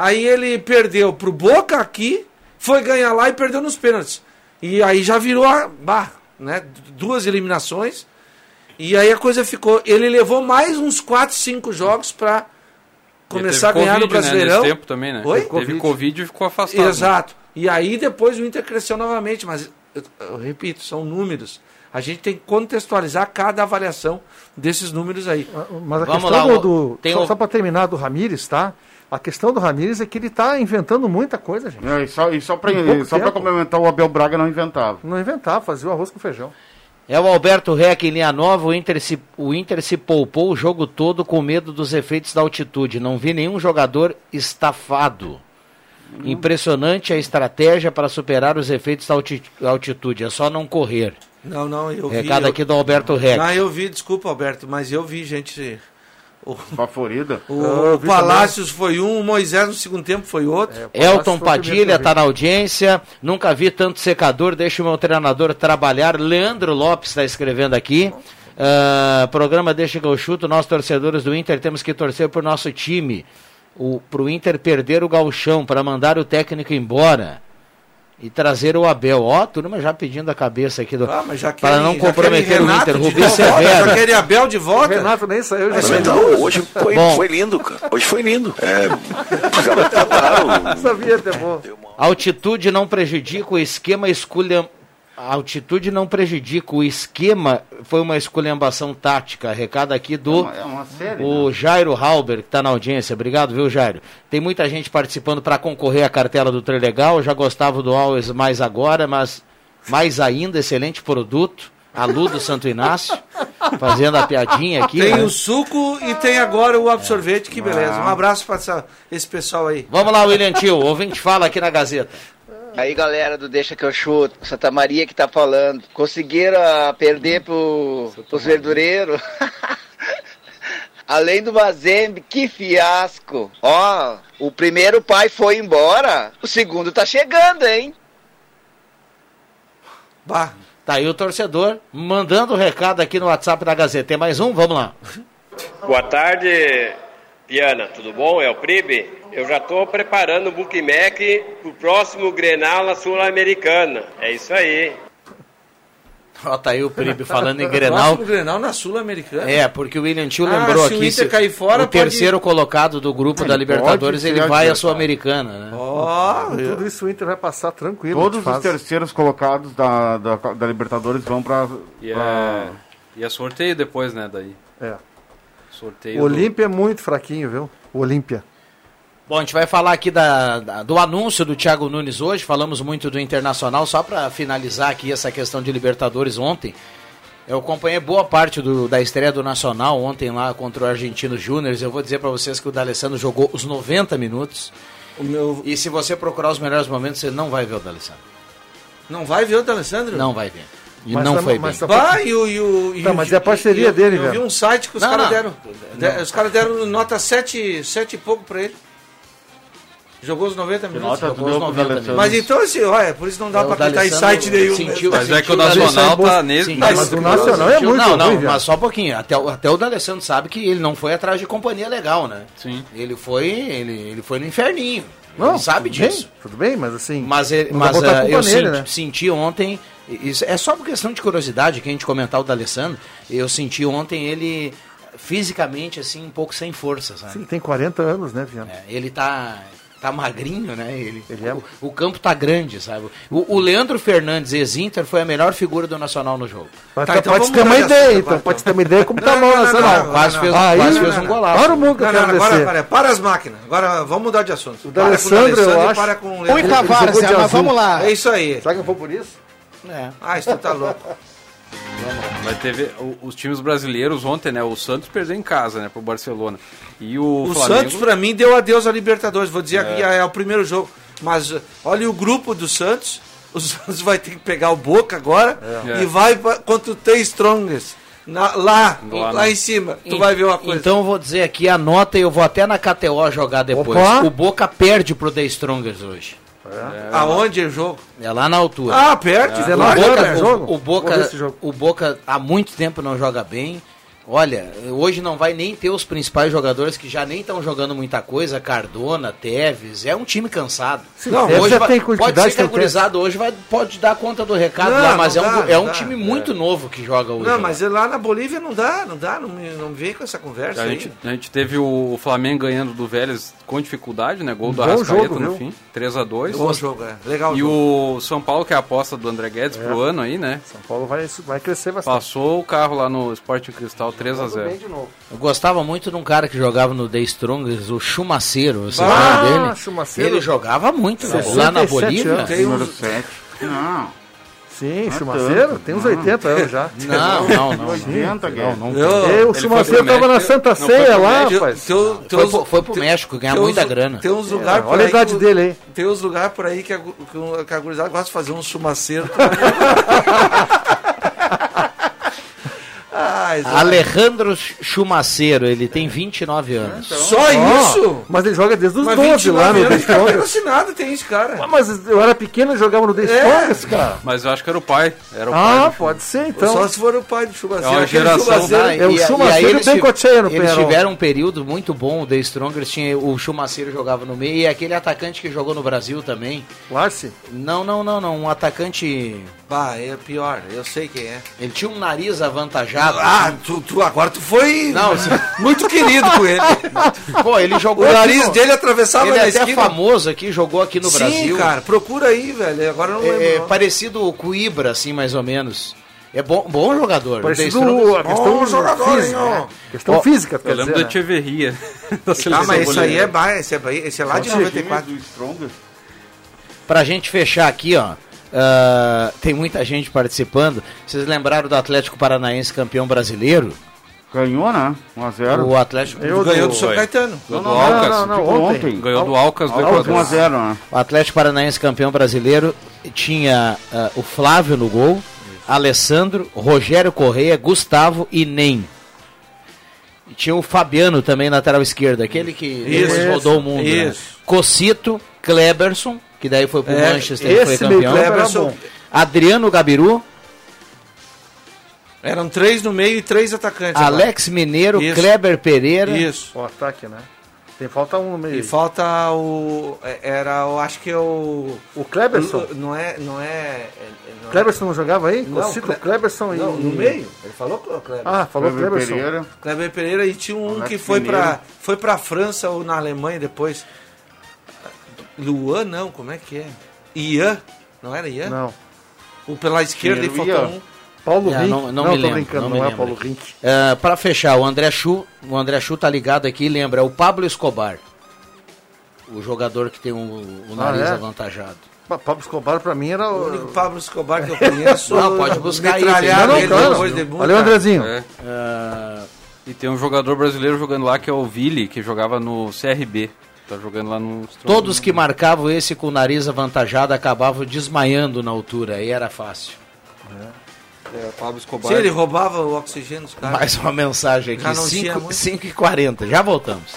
Aí ele perdeu pro Boca aqui, foi ganhar lá e perdeu nos pênaltis. E aí já virou a bah, né? Duas eliminações. E aí a coisa ficou. Ele levou mais uns 4, 5 jogos para começar a ganhar no Covid, né, Brasileirão. nesse tempo também, né? Oi? Teve Covid e ficou afastado. né? Exato. E aí depois o Inter cresceu novamente, mas eu, eu repito, são números. A gente tem que contextualizar cada avaliação desses números aí. Mas a Vamos questão lá, do, do- tem só, o- só para terminar do Ramires, tá? A questão do Ramires é que ele está inventando muita coisa, gente. É, e só, e só para complementar, o Abel Braga não inventava. Não inventava, fazia o arroz com feijão. É o Alberto Reck em linha nova. O Inter, se, o Inter se poupou o jogo todo com medo dos efeitos da altitude. Não vi nenhum jogador estafado. Impressionante a estratégia para superar os efeitos da alti- altitude. É só não correr. Não, não, eu vi. Recado eu- aqui do Alberto Reck. Não, eu vi, desculpa, Alberto, mas eu vi gente. O, Favorida? o, o Palácios foi um, o Moisés no segundo tempo foi outro. Elton Padilha está na audiência. Nunca vi tanto secador. Deixa o meu treinador trabalhar. Leandro Lopes está escrevendo aqui. Ah, programa Deixa que eu chuto. Nós, torcedores do Inter, temos que torcer por nosso time. Para o Inter perder o galchão, para mandar o técnico embora. E trazer o Abel. Ó, turma já pedindo a cabeça aqui do. Ah, mas já para querem- não já comprometer querem o Inter. volta, Severo. Já querem Abel de volta? Renato nem saiu. Já Mas saiu. Não, hoje foi, Bom. foi lindo, cara. Hoje foi lindo. É, trataram. Sabia até bom. Altitude não prejudica o esquema escolha. A altitude não prejudica o esquema. Foi uma esculhambação tática. Recado aqui do É uma- é uma série, o Jairo Halber, que está na audiência. Obrigado, viu, Jairo? Tem muita gente participando para concorrer à cartela do Trilegal. Eu já gostava do Always mais agora, mas mais ainda, excelente produto. A Lu do Santo Inácio, fazendo a piadinha aqui. Tem né? o suco e tem agora o absorvete, que beleza. Um abraço para esse pessoal aí. Vamos lá, William Tio. Ouvinte fala aqui na Gazeta. Aí galera do Deixa que eu chuto, Santa Maria que tá falando. Conseguiram ah, perder pro, pros verdureiros. Além do Mazembe, que fiasco. Ó, o primeiro pai foi embora, o segundo tá chegando, hein? Bah. Tá aí o torcedor mandando o recado aqui no WhatsApp da Gazeta. Tem mais um? Vamos lá. Boa tarde, Piana. Tudo bom? É o Pribe. Eu já estou preparando o Bookmac pro próximo Grenal na Sul-Americana. É isso aí. Ó, tá aí o Pribe falando em Grenal. Próximo Grenal na Sul-Americana. É, porque o William Tio Ah, lembrou se o aqui Inter cair fora, o pode- terceiro colocado do grupo da Ele Libertadores, ele vai à. Sul-Americana, né? Ó, Com tudo isso o Inter vai passar tranquilo. Todos os terceiros colocados da, da, da Libertadores vão para. E é, e é sorteio depois, né? Daí. É. Sorteio. O Olímpia é muito fraquinho, viu? O Olímpia. Bom, a gente vai falar aqui da, da- do anúncio do Thiago Nunes hoje, falamos muito do Internacional, só para finalizar aqui essa questão de Libertadores ontem. Eu acompanhei boa parte do- da estreia do Nacional ontem lá contra o Argentino Júnior. Eu vou dizer para vocês que o D'Alessandro jogou os 90 minutos. O meu... E se você procurar os melhores momentos, você não vai ver o D'Alessandro. Não vai ver o D'Alessandro? Não vai ver. E Mas não tá- foi mas bem. tá- Bah, e o. E o e Tá, mas é a parceria e eu- dele, Eu vi velho. um site que os caras deram. de- os caras deram nota 7, sete e pouco pra ele. Jogou os 90 minutos. nota tu Jogou os deu pro 90 D'Alessandro? Mas então, assim, olha, por isso não dá É, pra o clicar em site nenhum. sentiu- Mas é que o sentiu Nacional tá nesse. sentiu- Mas o Nacional é sentiu- muito Não, não, ruim, mas só um pouquinho. Até, o- até o D'Alessandro sabe que ele não foi atrás de companhia legal, né? Sim. Ele foi, ele, ele foi no inferninho. Não, ele sabe tudo bem, disso. tudo bem, mas assim. Mas, mas culpa eu nele, senti, né? senti ontem, isso é só por questão de curiosidade que a gente comentar o D'Alessandro, eu senti ontem ele fisicamente assim um pouco sem força, sabe? Sim, tem 40 anos, né, Viana? É, ele tá tá magrinho, né? Ele, Ele é- o, o campo tá grande, sabe? O, o Leandro Fernandes, ex-Inter, foi a melhor figura do Nacional no jogo. Mas Tá, tá, então pode ter uma ideia, então. Pode ter uma ideia como tá bom Nacional. não, Quase fez, Aí- quase fez um golaço. Para o mundo que Não, não, agora, para, para as máquinas. Agora vamos mudar de assunto. O Para com D'Alessandro, eu e acho- Para com o Muita Leandro. várzea, de mas vamos lá. É isso aí. Será que eu vou por isso? É. Ah, isso tu tá louco. Vai ter os times brasileiros ontem, né? O Santos perdeu em casa, né? Pro Barcelona. E o, O Flamengo. Santos, pra mim, deu adeus à Libertadores. Vou dizer que é o primeiro jogo. Mas olha o grupo do Santos. O Santos vai ter que pegar o Boca agora É. e vai pra, contra o The Strongest. Na- lá, Lá, lá, né? em cima, tu vai ver uma coisa. Então eu vou dizer aqui, anota e eu vou até na KTO jogar depois. Opa! O Boca perde pro The Strongers hoje. Aonde é o jogo? É lá na altura. Ah, perde? É. 19 o Boca, é o- jogo? O, Boca, jogo. o Boca há muito tempo não joga bem. Olha, hoje não vai nem ter os principais jogadores que já nem estão jogando muita coisa, Cardona, Teves, é um time cansado. Sim, Tevez já vai- tem pode ser gurizada hoje vai, pode dar conta do recado Não, lá, mas não é um, dá, é não um dá. time muito novo que joga hoje. Não, lá. mas lá na Bolívia não dá, não dá, não me, não me vem com essa conversa A aí. gente, a gente teve o Flamengo ganhando do Vélez com dificuldade, né? Gol do Bom Arrascaeta jogo, no viu? fim, 3x2. Bom jogo, é. Legal E jogo. o São Paulo, que é a aposta do André Guedes É. pro ano aí, né? São Paulo vai, vai crescer bastante. Passou o carro lá no Sporting Cristal 3x0. bem de novo. Eu gostava muito de um cara que jogava no The Strongers, o Chumaceiro. Você Ah, lembra dele? Chumaceiro. Ele jogava muito, né? 67 Lá na Bolívia. anos. Tem Número uns- 7. Não. Sim, Não é Chumaceiro, tanto, tem uns não. 80 anos já. Não, não, não. 80, Não, Guedes. não. Eu- o Chumaceiro tava na Santa Ceia lá, rapaz. Teu- Foi teus- pro- foi pro México ganhar muita grana. Tem uns É, lugares por olha a aí idade que- dele aí. Tem uns lugares por aí que a, que a gurizada gosta de fazer um chumaceiro. Alejandro Chumaceiro, ele tem 29 anos. Só Ó, isso? Mas ele joga desde os Mas 12 lá 29 no The Strongers. patrocinado tem esse cara. Ah, Mas eu era pequeno e jogava no The Strongers, cara. Mas eu acho que era o pai. Era o Ah, pai pode ser então. Só se for o pai do chumaceiro. É uma geração. chumaceiro- Ah, É o Chumaceiro aí e o eles Bencocheia no Eles tiveram um período muito bom, o The Strongers tinha o Chumaceiro jogava no meio e aquele atacante que jogou no Brasil também. Larce? Não, não, não, não, um atacante Bah, é pior, eu sei quem é. ele tinha um nariz avantajado. Ah, tu, tu- agora tu foi Não, sim. muito querido com ele. Pô, ele jogou O aqui nariz no- dele atravessava Ele na é até esquina. famoso aqui, jogou aqui no Sim, Brasil. cara, procura aí, velho. Agora eu não lembro. É, não. parecido com o Ibra, assim, mais ou menos. É bom, bom jogador. Parecido Strongers- a questão Bom jogador, física. hein, né? Questão Ó, física, Eu quer lembro dizer, da né? Tcheverria. da Ah, mas esse aí é, esse é, esse é lá de Só 94. Do Strongers. Pra gente fechar aqui, ó. Ah, tem muita gente participando. Vocês lembraram do Atlético Paranaense campeão brasileiro? Ganhou, né? 1x0. O Atlético Eu Ganhou do- do São. Caetano. Ganhou Não, do não, Alcas. não, não, Tipo, ontem. ontem. Ganhou do Alcas do Alcas Equador. 1x0, né? O Atlético Paranaense campeão brasileiro tinha ah, o Flávio no gol, Alessandro, Rogério Correia, Gustavo e Nem. E tinha o Fabiano também na lateral esquerda, aquele que Isso, rodou o mundo. né? isso. Cocito, Kleberson, que daí foi pro É, Manchester e foi campeão. Kleberson. bom. Adriano Gabiru, Eram três no meio e três atacantes. agora. Alex Mineiro, Isso. Kleber Pereira. Isso. O ataque, né? Tem falta um no meio. E falta o. é- Era, eu acho que é o. O Kleberson. o- Não é. Não é. é- não é- Cleberson não jogava aí? Não, Cocito, Cle- Cleberson e... Não, no meio. Ele falou que o Kleber. Ah, falou Kleber Cleberson. Pereira. Kleber Pereira e tinha um Alex que foi pra, foi pra França ou na Alemanha depois. Luan, não, como é que é? Ian? Não era Ian? Não. O pela esquerda e faltou Ian. um. Paulo É, Rink. não- não Não, me tô lembro, brincando, não não, me é lembro. Paulo Rink. Ah, pra fechar, o André Chu, o André Chu tá ligado aqui, lembra, é o Pablo Escobar. O jogador que tem o, o Ah, nariz é? avantajado. Pa- Pablo Escobar pra mim era O o... único Pablo Escobar que eu conheço. Não, pode buscar aí, Não, não, ele claro. depois de. Valeu, Andrezinho. É. Ah, E tem um jogador brasileiro jogando lá que é o Vili, que jogava no CRB. Tá jogando lá no todos que marcavam esse com o nariz avantajado acabavam desmaiando na altura, aí era fácil. É, Pablo Escobar. Se ele roubava o oxigênio dos caras. Mais uma mensagem aqui, não tinha 5 muito. 5 e 40 já voltamos.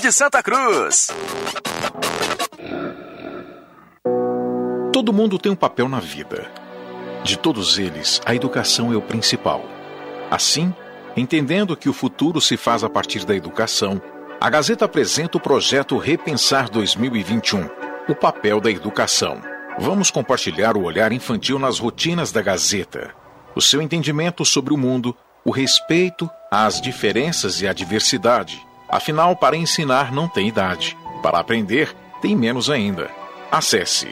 de Santa Cruz. Todo mundo tem um papel na vida. De todos eles, a educação é o principal. Assim, entendendo que o futuro se faz a partir da educação, a Gazeta apresenta o projeto Repensar 2021 o papel da educação. Vamos compartilhar o olhar infantil nas rotinas da Gazeta, o seu entendimento sobre o mundo, o respeito às diferenças e à diversidade. Afinal, para ensinar não tem idade, para aprender tem menos ainda. Acesse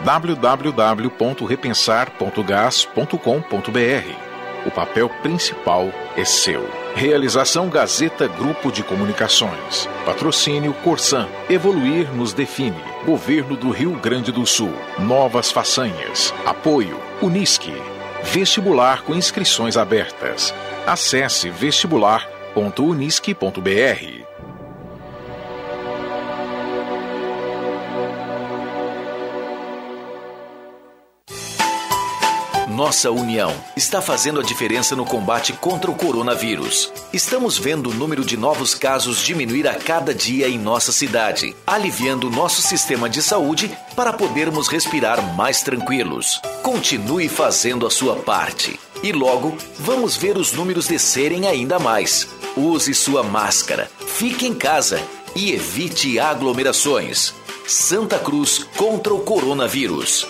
www.repensar.gas.com.br. O papel principal é seu. Realização Gazeta Grupo de Comunicações. Patrocínio Corsan. Evoluir nos define. Governo do Rio Grande do Sul. Novas façanhas. Apoio. Unisque. Vestibular com inscrições abertas. Acesse vestibular.unisque.br. Nossa união está fazendo a diferença no combate contra o coronavírus. Estamos vendo o número de novos casos diminuir a cada dia em nossa cidade, aliviando nosso sistema de saúde para podermos respirar mais tranquilos. Continue fazendo a sua parte. E logo vamos ver os números descerem ainda mais. Use sua máscara, fique em casa e evite aglomerações. Santa Cruz contra o coronavírus.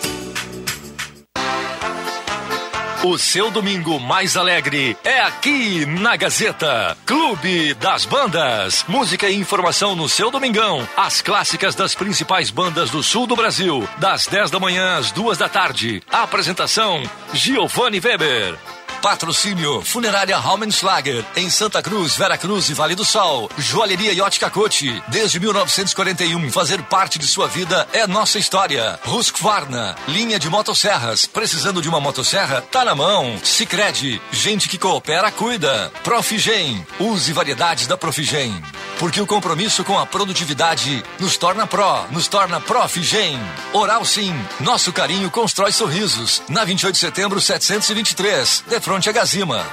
O seu domingo mais alegre é aqui na Gazeta. Clube das Bandas. Música e informação no seu domingão. As clássicas das principais bandas do sul do Brasil. Das 10 da manhã às 2 da tarde. Apresentação: Giovanni Weber. Patrocínio Funerária Raumenschlager, em Santa Cruz, Vera Cruz e Vale do Sol. Joalheria Yacht Cacote, desde 1941, fazer parte de sua vida é nossa história. Husqvarna, linha de motosserras, precisando de uma motosserra? Tá na mão. Sicredi, gente que coopera, cuida. Profigen, use variedades da Profigen. Porque o compromisso com a produtividade nos torna pró, nos torna Profigen. Oral Sim, nosso carinho constrói sorrisos. Na 28 de setembro, 723, de frente a Gazima.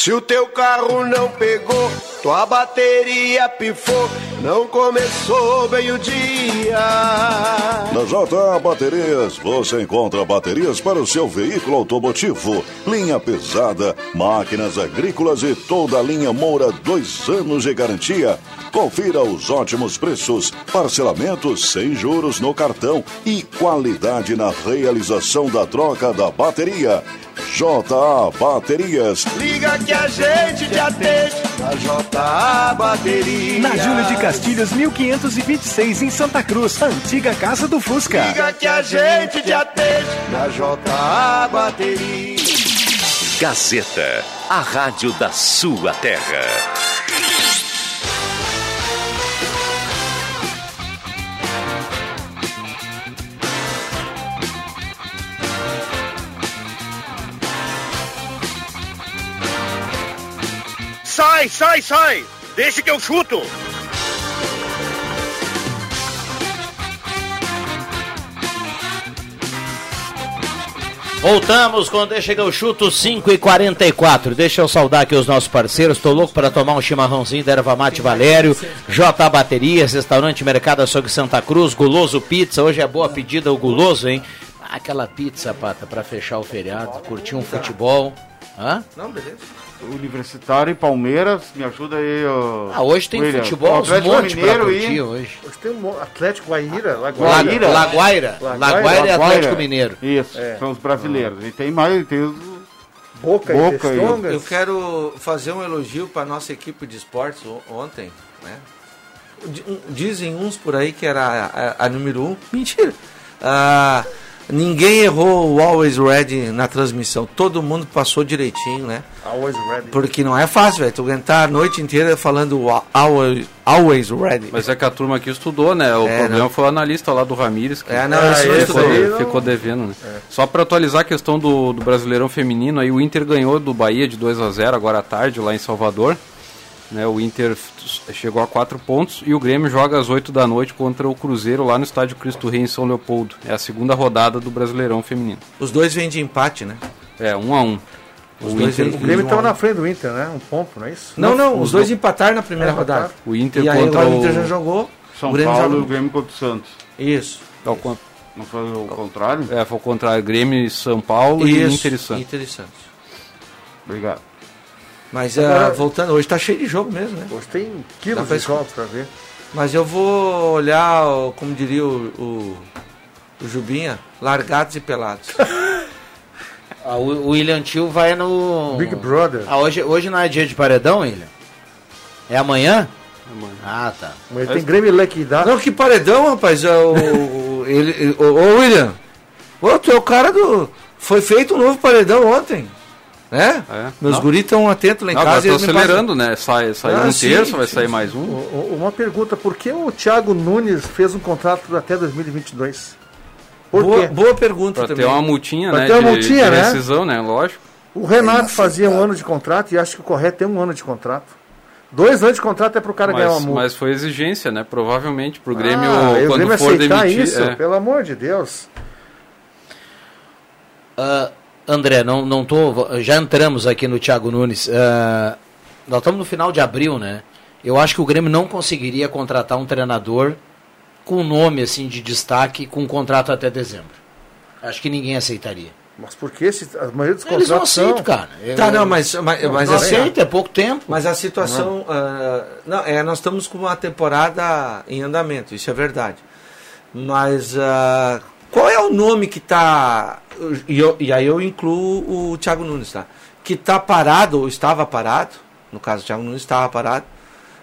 Se o teu carro não pegou, tua bateria pifou, não começou bem o dia. Na JA Baterias você encontra baterias para o seu veículo automotivo, linha pesada, máquinas agrícolas e toda a linha Moura, dois anos de garantia. Confira os ótimos preços, parcelamento sem juros no cartão e qualidade na realização da troca da bateria. JA Baterias. Liga que a gente te atende na JA Bateria. Na Júlio de Castilhos, 1526, em Santa Cruz, antiga Casa do Fusca. Liga que a gente te atende na JA Bateria. Gazeta, a rádio da sua terra. Sai, sai, sai! Deixa que eu chuto! Voltamos com Deixa que eu chuto 5 e 44 Deixa eu saudar aqui os nossos parceiros. Tô louco para tomar um chimarrãozinho da Erva Mate Valério, J Baterias, Restaurante Mercado Açougue Santa Cruz, Guloso Pizza. Hoje é boa pedida o Guloso, hein? Ah, Aquela pizza, pata, para fechar o feriado, curtir um futebol. Hã? Não, beleza. Universitário e Palmeiras, me ajuda aí. ó, Ah, hoje tem William. futebol, O Atlético pra Mineiro curtir e hoje. Hoje tem um Atlético Guaíra, Laguaira. Laguaira. Laguaira. Laguaira e Atlético Mineiro. Isso, É. são os brasileiros. E tem mais, tem os. Boca, Boca e Testongas. Eu quero fazer um elogio para nossa equipe de esportes ontem, né? Di- um- Dizem uns por aí que era a, a número um. Mentira. Ah, ninguém errou o Always Ready na transmissão. Todo mundo passou direitinho, né? Always ready. Porque não é fácil, velho. Tu aguentar a noite inteira falando Always, always Ready. Mas é que a turma aqui estudou, né? O É, problema não. foi o analista lá do Ramires que É, não, esse não ficou, estudou. É. ficou devendo, né? Só para atualizar a questão do, do Brasileirão Feminino, aí o Inter ganhou do Bahia de 2 a 0 agora à tarde, lá em Salvador. Né, o Inter chegou a 4 pontos e o Grêmio joga às 8 da noite contra o Cruzeiro lá no estádio Cristo Rei em São Leopoldo. É a segunda rodada do Brasileirão Feminino. Os dois vêm de empate, né? É, um a um. Os o dois Inter, O Grêmio estava na frente do Inter, né? Um ponto, não é isso? Não, não, os dois do- empataram na primeira É, rodada. O Inter e aí contra o o- Inter já jogou. São o Grêmio Paulo já e o Grêmio contra o Santos. Isso. É o con- Não foi o contrário? É, foi o contrário. Grêmio e São Paulo e Isso, Inter e Santos. Inter e Santos. Obrigado. Mas Agora- ah, voltando, hoje tá cheio de jogo mesmo, né? Hoje tem quilos pra de jogos pra ver. Mas eu vou olhar, como diria o, o, o Jubinha, largados e pelados. Ah, o o William Tio vai no. Big Brother. Ah, hoje, hoje não é dia de paredão, William? É amanhã? Ah, tá. Mas tem Grêmio e Lequidá. Não, que paredão, rapaz. É O, o- ele, ô, ô, William, ô, tu é o cara do. Foi feito um novo paredão ontem. Né? Meus Não. guris estão atentos lá em Não, casa. e me acelerando, né? Sai, sai Ah, um sim, terço, vai sim, sair sim. mais um. O- o- Uma pergunta, por que o Thiago Nunes fez um contrato até 2022? Por Boa, quê? boa pergunta Pra também. ter uma multinha, Pra né? ter uma de, multinha, de né? rescisão, né? Lógico. O Renato fazia um ano de contrato e acho que o correto é um ano de contrato. Dois anos de contrato é pro cara ganhar uma Mas, multa. mas foi exigência, né? Provavelmente pro Grêmio, Ah, o quando Grêmio for aceitar demitir. isso, é. pelo amor de Deus. Ah, André, não, não tô. Já entramos aqui no Thiago Nunes. Ah, nós estamos no final de abril, né? Eu acho que o Grêmio não conseguiria contratar um treinador com nome assim de destaque com um contrato até dezembro. Acho que ninguém aceitaria. Mas por que esse, a maioria dos Eles não são- aceitam, cara. Eu- Tá, não, mas, mas, mas não assim, aceita, é pouco tempo. Mas a situação. ah, não, é, nós estamos com uma temporada em andamento, isso é verdade. Mas ah, qual é o nome que está. E, eu- e aí eu incluo o Thiago Nunes, tá? Que está parado, ou estava parado, no caso o Thiago Nunes estava parado,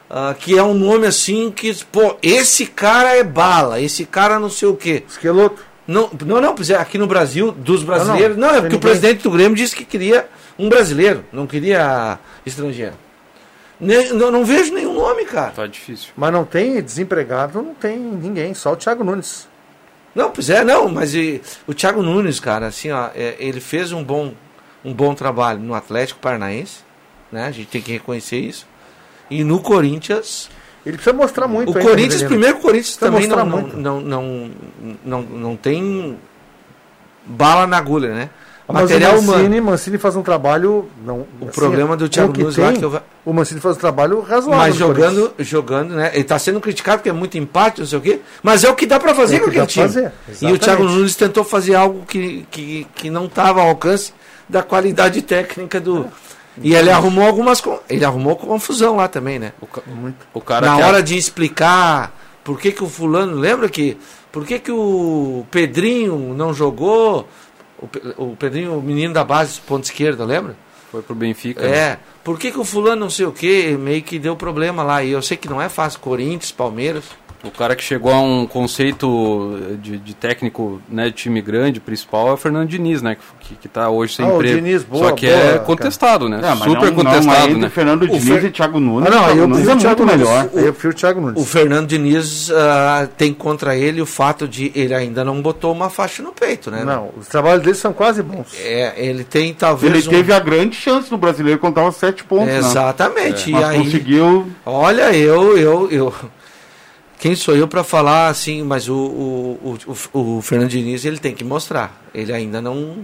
ah, que é um nome assim que, pô, esse cara é bala, esse cara não sei o quê. Esqueloto. Não, não, não, pois é, aqui no Brasil, dos não, brasileiros. Não, é porque o presidente do Grêmio disse que queria um brasileiro, não queria estrangeiro. Nem- não, não vejo nenhum nome, cara. Tá difícil. Mas não tem desempregado, não tem ninguém, só o Thiago Nunes. Não, pois é, não, mas e, o Thiago Nunes, cara, assim, ó, é, ele fez um bom, um bom trabalho no Atlético Paranaense, né? A gente tem que reconhecer isso. E no Corinthians. Ele precisa mostrar muito O ainda, Corinthians, Rivelino. primeiro, o Corinthians também não, não, não, não, não, não tem bala na agulha, né? Mas Material o Mancini, humano. Mancini faz um trabalho. Não, O problema do Thiago o Nunes lá que eu O Mancini faz um trabalho razoável. Mas jogando, jogando, né? Ele está sendo criticado porque é muito empate, não sei o quê. Mas é o que dá para fazer É o com aquele dá time. fazer, E o. Thiago Nunes tentou fazer algo que, que, que não estava ao alcance da qualidade técnica do. E ele arrumou algumas. Ele arrumou confusão lá também, né? O cara Na que- hora de explicar por que, que o fulano. Lembra que. Por que, que o Pedrinho não jogou? O, o Pedrinho, o menino da base, ponta esquerda, lembra? Foi pro Benfica. É. né? Por que, que o fulano não sei o que meio que deu problema lá? E eu sei que não é fácil. Corinthians, Palmeiras. O cara que chegou a um conceito de, de técnico né, de time grande, principal, é o Fernando Diniz, né? Que, que tá hoje sem Ah, o emprego. Diniz, boa, Só que boa, é cara. contestado, né? É, mas Super não- não, contestado, mas entre né? Fernando O Diniz Fer- e Thiago Nunes. Ah, não, Thiago eu Nunes prefiro é o Thiago muito Nunes. melhor. Eu prefiro o Thiago Nunes. O Fernando Diniz ah, tem contra ele o fato de ele ainda não botou uma faixa no peito, né? Não, os trabalhos dele são quase bons. É, ele tem talvez. Ele um- teve a grande chance no brasileiro quando tava sete pontos. né? Exatamente. É. E Mas aí, conseguiu. Olha, eu, eu, eu. Quem sou eu para falar assim? Mas o, o, o, o Fernando Diniz ele tem que mostrar. Ele ainda não.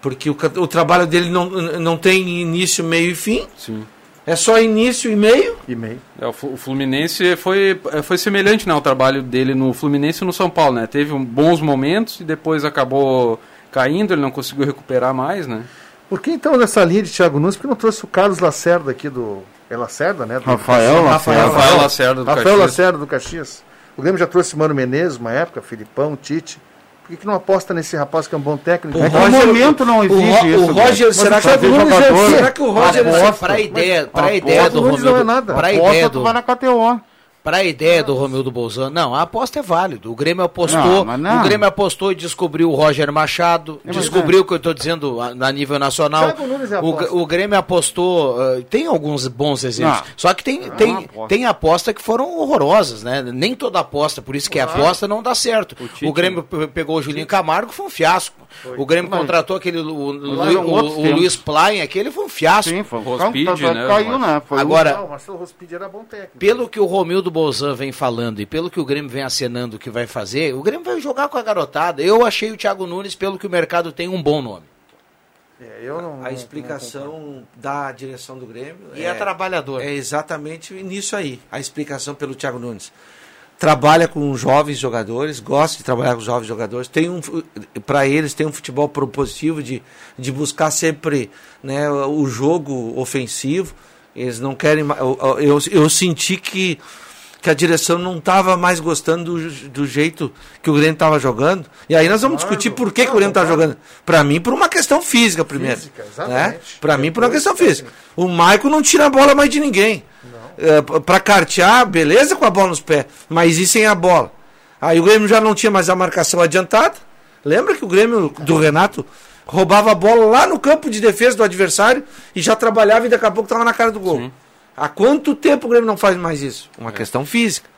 Porque o, o trabalho dele não, não tem início, meio e fim. Sim. É só início e meio. E meio. É, o Flu- o Fluminense foi, é, foi semelhante né, ao trabalho dele no Fluminense e no São Paulo, né? Teve bons momentos e depois acabou caindo, ele não conseguiu recuperar mais, né? Por que então nessa linha de Thiago Nunes, por que não trouxe o Carlos Lacerda aqui do. É Lacerda, né? Do- Rafael Rafael, Lacerda. Rafael Lacerda do Rafael Caxias. Lacerda do Caxias. O Grêmio já trouxe Mano Menezes uma época, Filipão, Tite. Por que, que não aposta nesse rapaz que é um bom técnico? É que no momento não existe o, isso. o Roger, Mas será o que Thiago Nunes é o quê? será que o Roger Aposta. Pra ideia, pra Aposta ideia do Nunes não é Romildo. nada. Pra Aposta, ideia tu do, KTO. Pra ideia do Romildo Bolzano, não, a aposta é válida. O Grêmio apostou, Não, não. o Grêmio apostou e descobriu o Roger Machado, mas descobriu o que eu estou dizendo a, a nível nacional. É o, o Grêmio apostou, eh, tem alguns bons exemplos. Não. Só que tem, é tem, aposta. tem aposta que foram horrorosas, né? Nem toda aposta, por isso que é aposta não dá certo. O, Tite, Grêmio pe- pegou o Julinho Camargo, foi um fiasco. O Grêmio Mas- contratou aquele o, o, o-. Luiz Plain, aquele foi um fiasco. Sim, foi. Rospide, Tanto é que né, Caiu, né? Foi Agora- Não, o Marcelo Rospide era bom técnico. Pelo que o Romildo Bolzan vem falando e pelo que o Grêmio vem acenando que vai fazer, o Grêmio vai jogar com a garotada. Eu achei o Thiago Nunes, pelo que o mercado tem, um bom nome. É, eu não, A explicação da direção do Grêmio E é trabalhador. É exatamente nisso aí, a explicação pelo Thiago Nunes. Trabalha com jovens jogadores, gosta de trabalhar com jovens jogadores, tem um para eles tem um futebol propositivo de, de buscar sempre né, o jogo ofensivo. Eles não querem eu, eu, eu senti que que a direção não estava mais gostando do, do jeito que o Grêmio estava jogando. E aí nós vamos discutir por que, que o Grêmio está jogando. Para mim, por uma questão física primeiro. Física, né? Para mim, por uma questão física. O Maicon não tira a bola mais de ninguém. é, p- pra cartear, beleza com a bola nos pés, mas e sem a bola? Aí o Grêmio já não tinha mais a marcação adiantada. Lembra que o Grêmio do Renato roubava a bola lá no campo de defesa do adversário e já trabalhava e daqui a pouco estava na cara do gol. Há quanto tempo o Grêmio não faz mais isso? Uma questão física.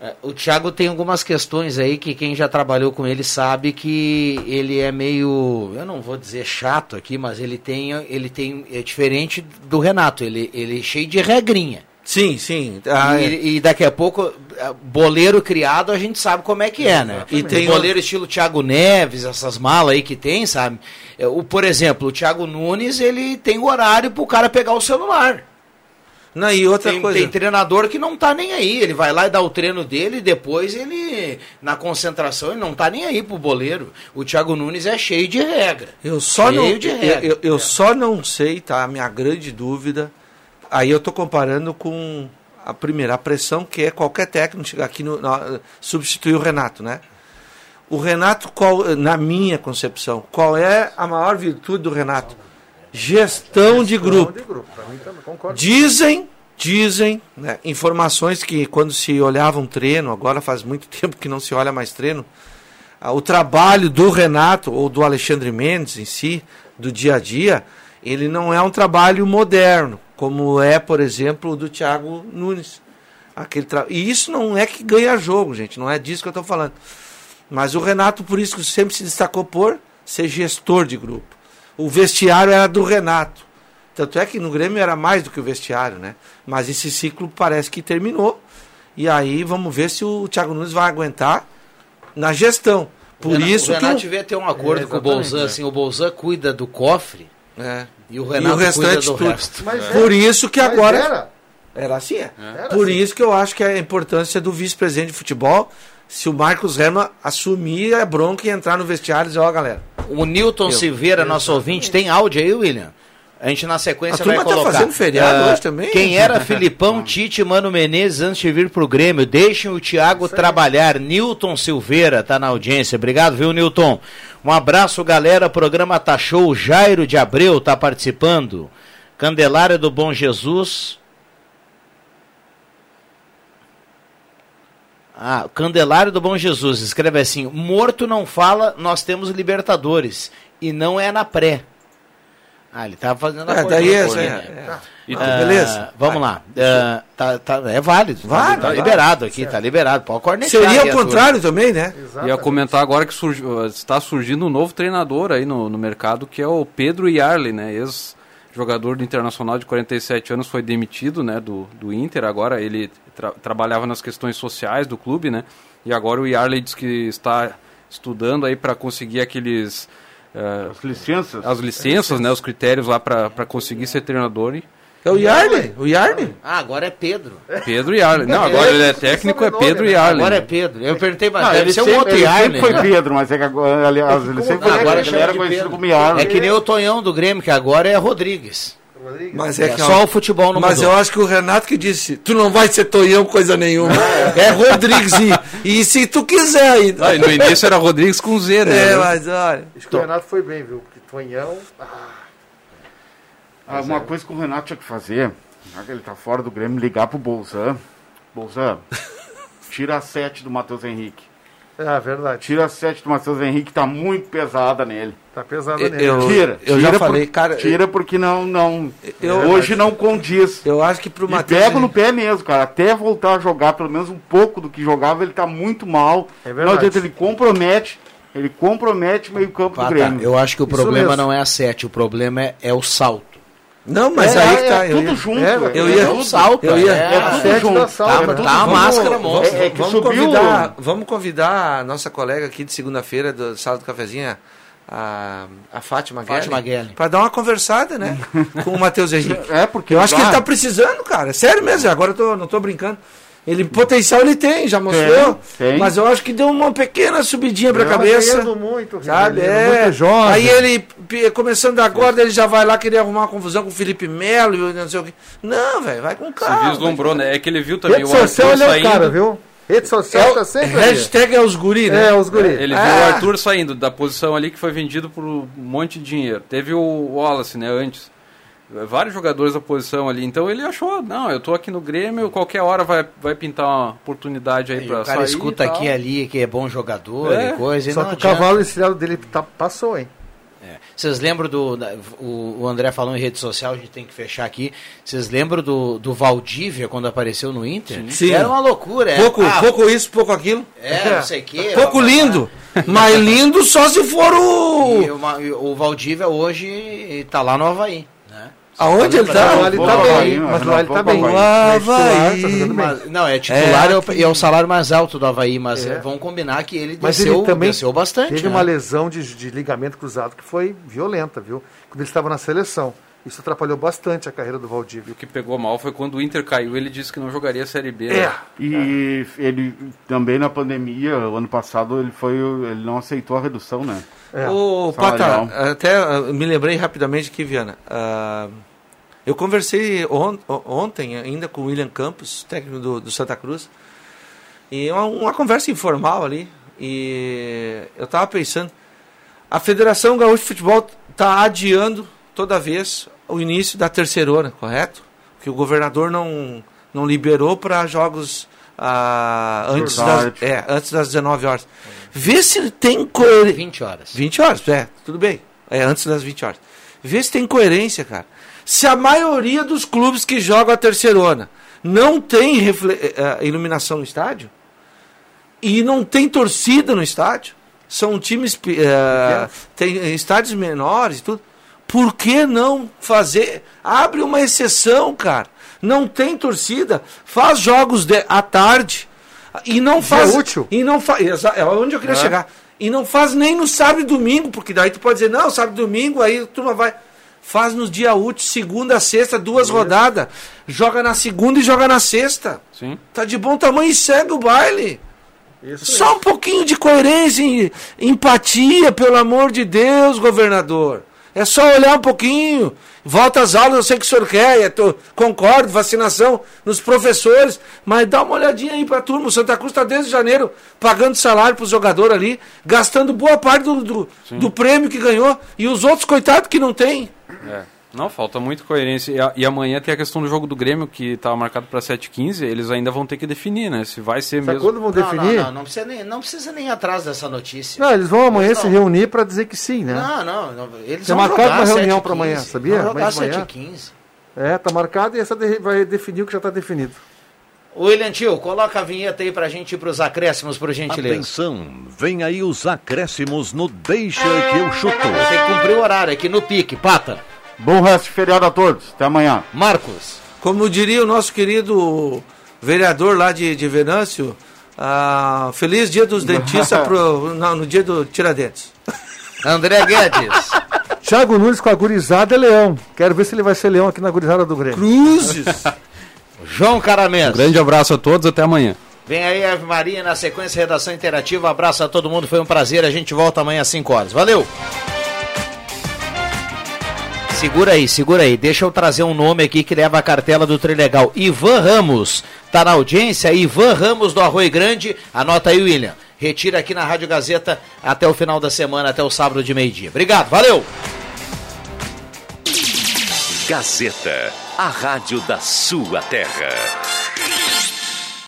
É, O Thiago tem algumas questões aí que quem já trabalhou com ele sabe que ele é meio, eu não vou dizer chato aqui, mas ele tem, ele tem é diferente do Renato, ele, ele é cheio de regrinha. Sim, sim. Ah, e, e daqui a pouco, é, boleiro criado, a gente sabe como é que é, né? E tem boleiro estilo Thiago Neves, essas malas aí que tem, sabe? É, O, por exemplo, o Thiago Nunes, ele tem horário pro cara pegar o celular. Não, e outra tem, coisa. tem treinador que não tá nem aí. Ele vai lá e dá o treino dele e depois ele, na concentração, ele não tá nem aí pro boleiro. O Thiago Nunes é cheio de regra. Eu só cheio não, de eu, regra. eu- eu só não sei, tá? A minha grande dúvida. Aí eu tô comparando com a primeira a pressão que é qualquer técnico chegar aqui no, na- substituir o Renato, né? O Renato, qual, na minha concepção, qual é a maior virtude do Renato? Gestão de grupo. Dizem, dizem, né, informações que quando se olhava um treino, agora faz muito tempo que não se olha mais treino, ah, o trabalho do Renato ou do Alexandre Mendes em si, do dia a dia, ele não é um trabalho moderno, como é, por exemplo, o do Thiago Nunes. Aquele tra... E isso não é que ganha jogo, gente, não é disso que eu estou falando. Mas o Renato, por isso que sempre se destacou por ser gestor de grupo. O vestiário era do Renato. Tanto é que no Grêmio era mais do que o vestiário, né? Mas esse ciclo parece que terminou. E aí vamos ver se o Thiago Nunes vai aguentar na gestão. Por Renato- isso o Renato que. devia ter um acordo É, com o Bolzan, é. assim, o Bolzan cuida do cofre É. e o E Renato o restante cuida do tudo. resto. Mas é. Por isso que Mas agora. era. Era assim, é. Era Por assim. isso que eu acho que é a importância do vice-presidente de futebol, se o Marcos Herman assumir a bronca e entrar no vestiário e dizer, ó, galera. O Newton Eu- Silveira, nosso ouvinte, tem áudio aí, William? A gente na sequência vai tá colocar. fazendo feriado Ah, hoje também? Quem era Filipão, Tite, Mano Menezes antes de vir pro Grêmio? Deixem o Thiago trabalhar. Newton Silveira tá na audiência. Obrigado, viu, Newton? Um abraço, galera. Programa tá show. Jairo de Abreu tá participando. Candelária do Bom Jesus. Ah, Candelário do Bom Jesus escreve assim: Morto não fala, nós temos Libertadores. E não é na pré. Ah, ele tava fazendo a É, daí é- é- né? é. E Ah, beleza. Vamos lá. Ah, tá, tá- é válido. Tá vai, liberado vai. aqui, tá liberado. Pode cornetar. Seria o a contrário também, né? Ia comentar agora que surgi- uh, está surgindo um novo treinador aí no, no mercado, que é o Pedro Yarley, né? Ex-jogador do Internacional de 47 anos, foi demitido né, do, do Inter. Agora ele tra- trabalhava nas questões sociais do clube, né? E agora o Yarley diz que está estudando aí para conseguir aqueles... uh, As licenças? As licenças, né? Os critérios lá para conseguir ser treinador. E É o Yarley? O Yarley? Ah, agora é Pedro. Pedro Yarley. Não, agora ele é técnico, é Pedro Yarley. Agora é Pedro. Eu perguntei, mas Não, deve ele ser um sempre- outro ele Yarley. sempre foi né? Pedro, mas é que agora, aliás, ele sempre foi agora ele era conhecido como Yarley. É que nem o Tonhão do Grêmio, que agora é Rodrigues. Mas é, É só o futebol não Mas mudou. eu acho que o Renato que disse: tu não vai ser Tonhão coisa nenhuma. é Rodrigues. E, e se tu quiser aí. Ah, e no início era Rodrigues com Z, né? É, mas olha. Acho que o Renato foi bem, viu? Porque Tonhão. Ah, uma coisa que o Renato tinha que fazer, já que ele tá fora do Grêmio, ligar pro Bolzan. Bolzan, tira a 7 do Matheus Henrique. É verdade. Tira a 7 do Matheus Henrique, tá muito pesada nele. Tá pesado Eu- nele. eu- Tira, eu tira já falei, por- cara, Tira porque não, não. Eu- hoje não condiz. Eu acho que pro E Matheus. pego no pé mesmo, cara. Até voltar a jogar pelo menos um pouco do que jogava, ele tá muito mal. É não verdade. adianta, ele compromete. Ele compromete meio campo Ah, do. Grêmio. Eu acho que o Isso problema mesmo. não é a 7, o problema é, é o salto. Não, mas É, aí é tá. eu tudo ia- junto, é, é eu ia. tudo. salto, eu ia. é, É tudo sete junto. Tá, né? tá Tudo- a máscara, monstro. É, é vamos subiu. convidar, vamos convidar a nossa colega aqui de segunda-feira do Sala do Cafezinho, a, a Fátima Guelli. para dar uma conversada, né, com o Matheus Henrique. É, porque Eu acho que ele tá precisando, cara. É sério mesmo, agora eu tô, não tô brincando. Ele potencial ele tem, já mostrou. tem. Mas eu acho que deu uma pequena subidinha pra Tá cabeça. ganhando muito, Sabe? É. muito jovem. Aí ele, começando agora, ele já vai lá querer arrumar uma confusão com o Felipe Melo e não sei o quê. Não, velho, vai com Se calma. vislumbrou, né? É que ele viu também Rede o Arthur social ele é o saindo. cara, viu? Rede social É tá sempre ali. hashtag é os guri, né? É, os guri. Ele viu Ah. o Arthur saindo da posição ali que foi vendido por um monte de dinheiro. Teve o Wallace, né, antes. Vários jogadores da posição ali. Então ele achou, não, eu tô aqui no Grêmio, qualquer hora vai, vai pintar uma oportunidade aí E pra o cara sair. escuta e aqui e ali que é bom jogador É, e coisa. e Só não que o cavalo estrelado dele tá- passou, hein? É. Vocês lembram do. da- o, o André falou em rede social, a gente tem que fechar aqui. Vocês lembram do, do Valdívia quando apareceu no Inter? Sim. Era uma loucura. era, Pouco, ah, pouco isso, pouco aquilo. É, não sei o quê. Pouco blá, lindo. Mas lindo só se for o. E e o Valdívia hoje tá lá no Havaí. Né? Aonde ele tá? Lá ele tá bem, mas lá ele tá bem. O Havaí. tá não, é titular É, e é, o- e é o salário mais alto do Havaí, mas É. vamos combinar que ele Mas desceu, ele também desceu bastante. teve né? uma lesão de, de ligamento cruzado que foi violenta, viu? Quando ele estava na seleção. Isso atrapalhou bastante a carreira do Valdívia. O que pegou mal foi quando o Inter caiu, ele disse que não jogaria a Série B. É, né? e ele também na pandemia, o ano passado, ele foi o- ele não aceitou a redução, né? É. Ô, Salarial. Pata, até ah, me lembrei rapidamente aqui, Viana. Ah, eu conversei on- o- ontem ainda com o William Campos, técnico do, do Santa Cruz, e uma, uma conversa informal ali. E eu estava pensando, a Federação Gaúcha de Futebol está adiando toda vez o início da terceirona, correto? Que o governador não, não liberou para jogos ah, antes, das, é, antes das 19 horas. Vê se tem coerência. 20 horas. 20 horas, é, tudo bem. É antes das 20 horas. Vê se tem coerência, cara. Se a maioria dos clubes que jogam a terceirona não tem refle- eh, eh, iluminação no estádio e não tem torcida no estádio, são times eh, tem estádios menores e tudo. Por que não fazer? Abre uma exceção, cara. Não tem torcida, faz jogos de, à tarde e não faz útil. e não faz é onde eu queria É. chegar. E não faz nem no sábado e domingo, porque daí tu pode dizer, não, sábado e domingo, aí a turma vai. Faz nos dia úteis, segunda, sexta, duas rodadas. Joga na segunda e joga na sexta. Sim. Tá de bom tamanho e segue o baile. Só um pouquinho de coerência e empatia, pelo amor de Deus, governador. É só olhar um pouquinho. Volta às aulas, eu sei que o senhor quer, tô- concordo, vacinação nos professores, mas dá uma olhadinha aí pra turma. O Santa Cruz está desde janeiro pagando salário pros jogadores ali, gastando boa parte do, do, do prêmio que ganhou, e os outros, coitados, que não tem. É. Não, falta muito coerência. E, a- e amanhã tem a questão do jogo do Grêmio, que estava marcado para 7h15. Eles ainda vão ter que definir, né? Se vai ser Sabe mesmo. quando vão Não, definir? Não, não, não precisa nem, não precisa nem ir atrás dessa notícia. Não, eles vão amanhã Eles se não- reunir para dizer que sim, né? Não, não, não, eles Tem vão marcado jogar uma reunião 7h15. para amanhã, sabia? Vão jogar Amanhã de manhã. 7h15. É, tá marcado e essa de- vai definir o que já está definido. William Tio, coloca a vinheta aí pra gente ir pros acréscimos, por gentileza. Atenção, vem aí os acréscimos no Deixa que eu chuto. Tem que cumprir o horário aqui no pique. Pata. Bom resto de feriado a todos. Até amanhã. Marcos. Como diria o nosso querido vereador lá de, de Venâncio, ah, feliz dia dos dentistas pro, não, no dia do Tiradentes. André Guedes. Thiago Nunes com a gurizada é leão. Quero ver se ele vai ser leão aqui na gurizada do Grêmio. Cruzes! João Caramês. Um grande abraço a todos, até amanhã. Vem aí, Ave Maria, na sequência, redação interativa. Abraço a todo mundo, foi um prazer. A gente volta amanhã às 5 horas. Valeu! Segura aí, segura aí. Deixa eu trazer um nome aqui que leva a cartela do Trilegal. Ivan Ramos. Tá na audiência? Ivan Ramos do Arroio Grande. Anota aí, William. Retira aqui na Rádio Gazeta até o final da semana, até o sábado de meio-dia. Obrigado, valeu! Gazeta, a rádio da sua terra.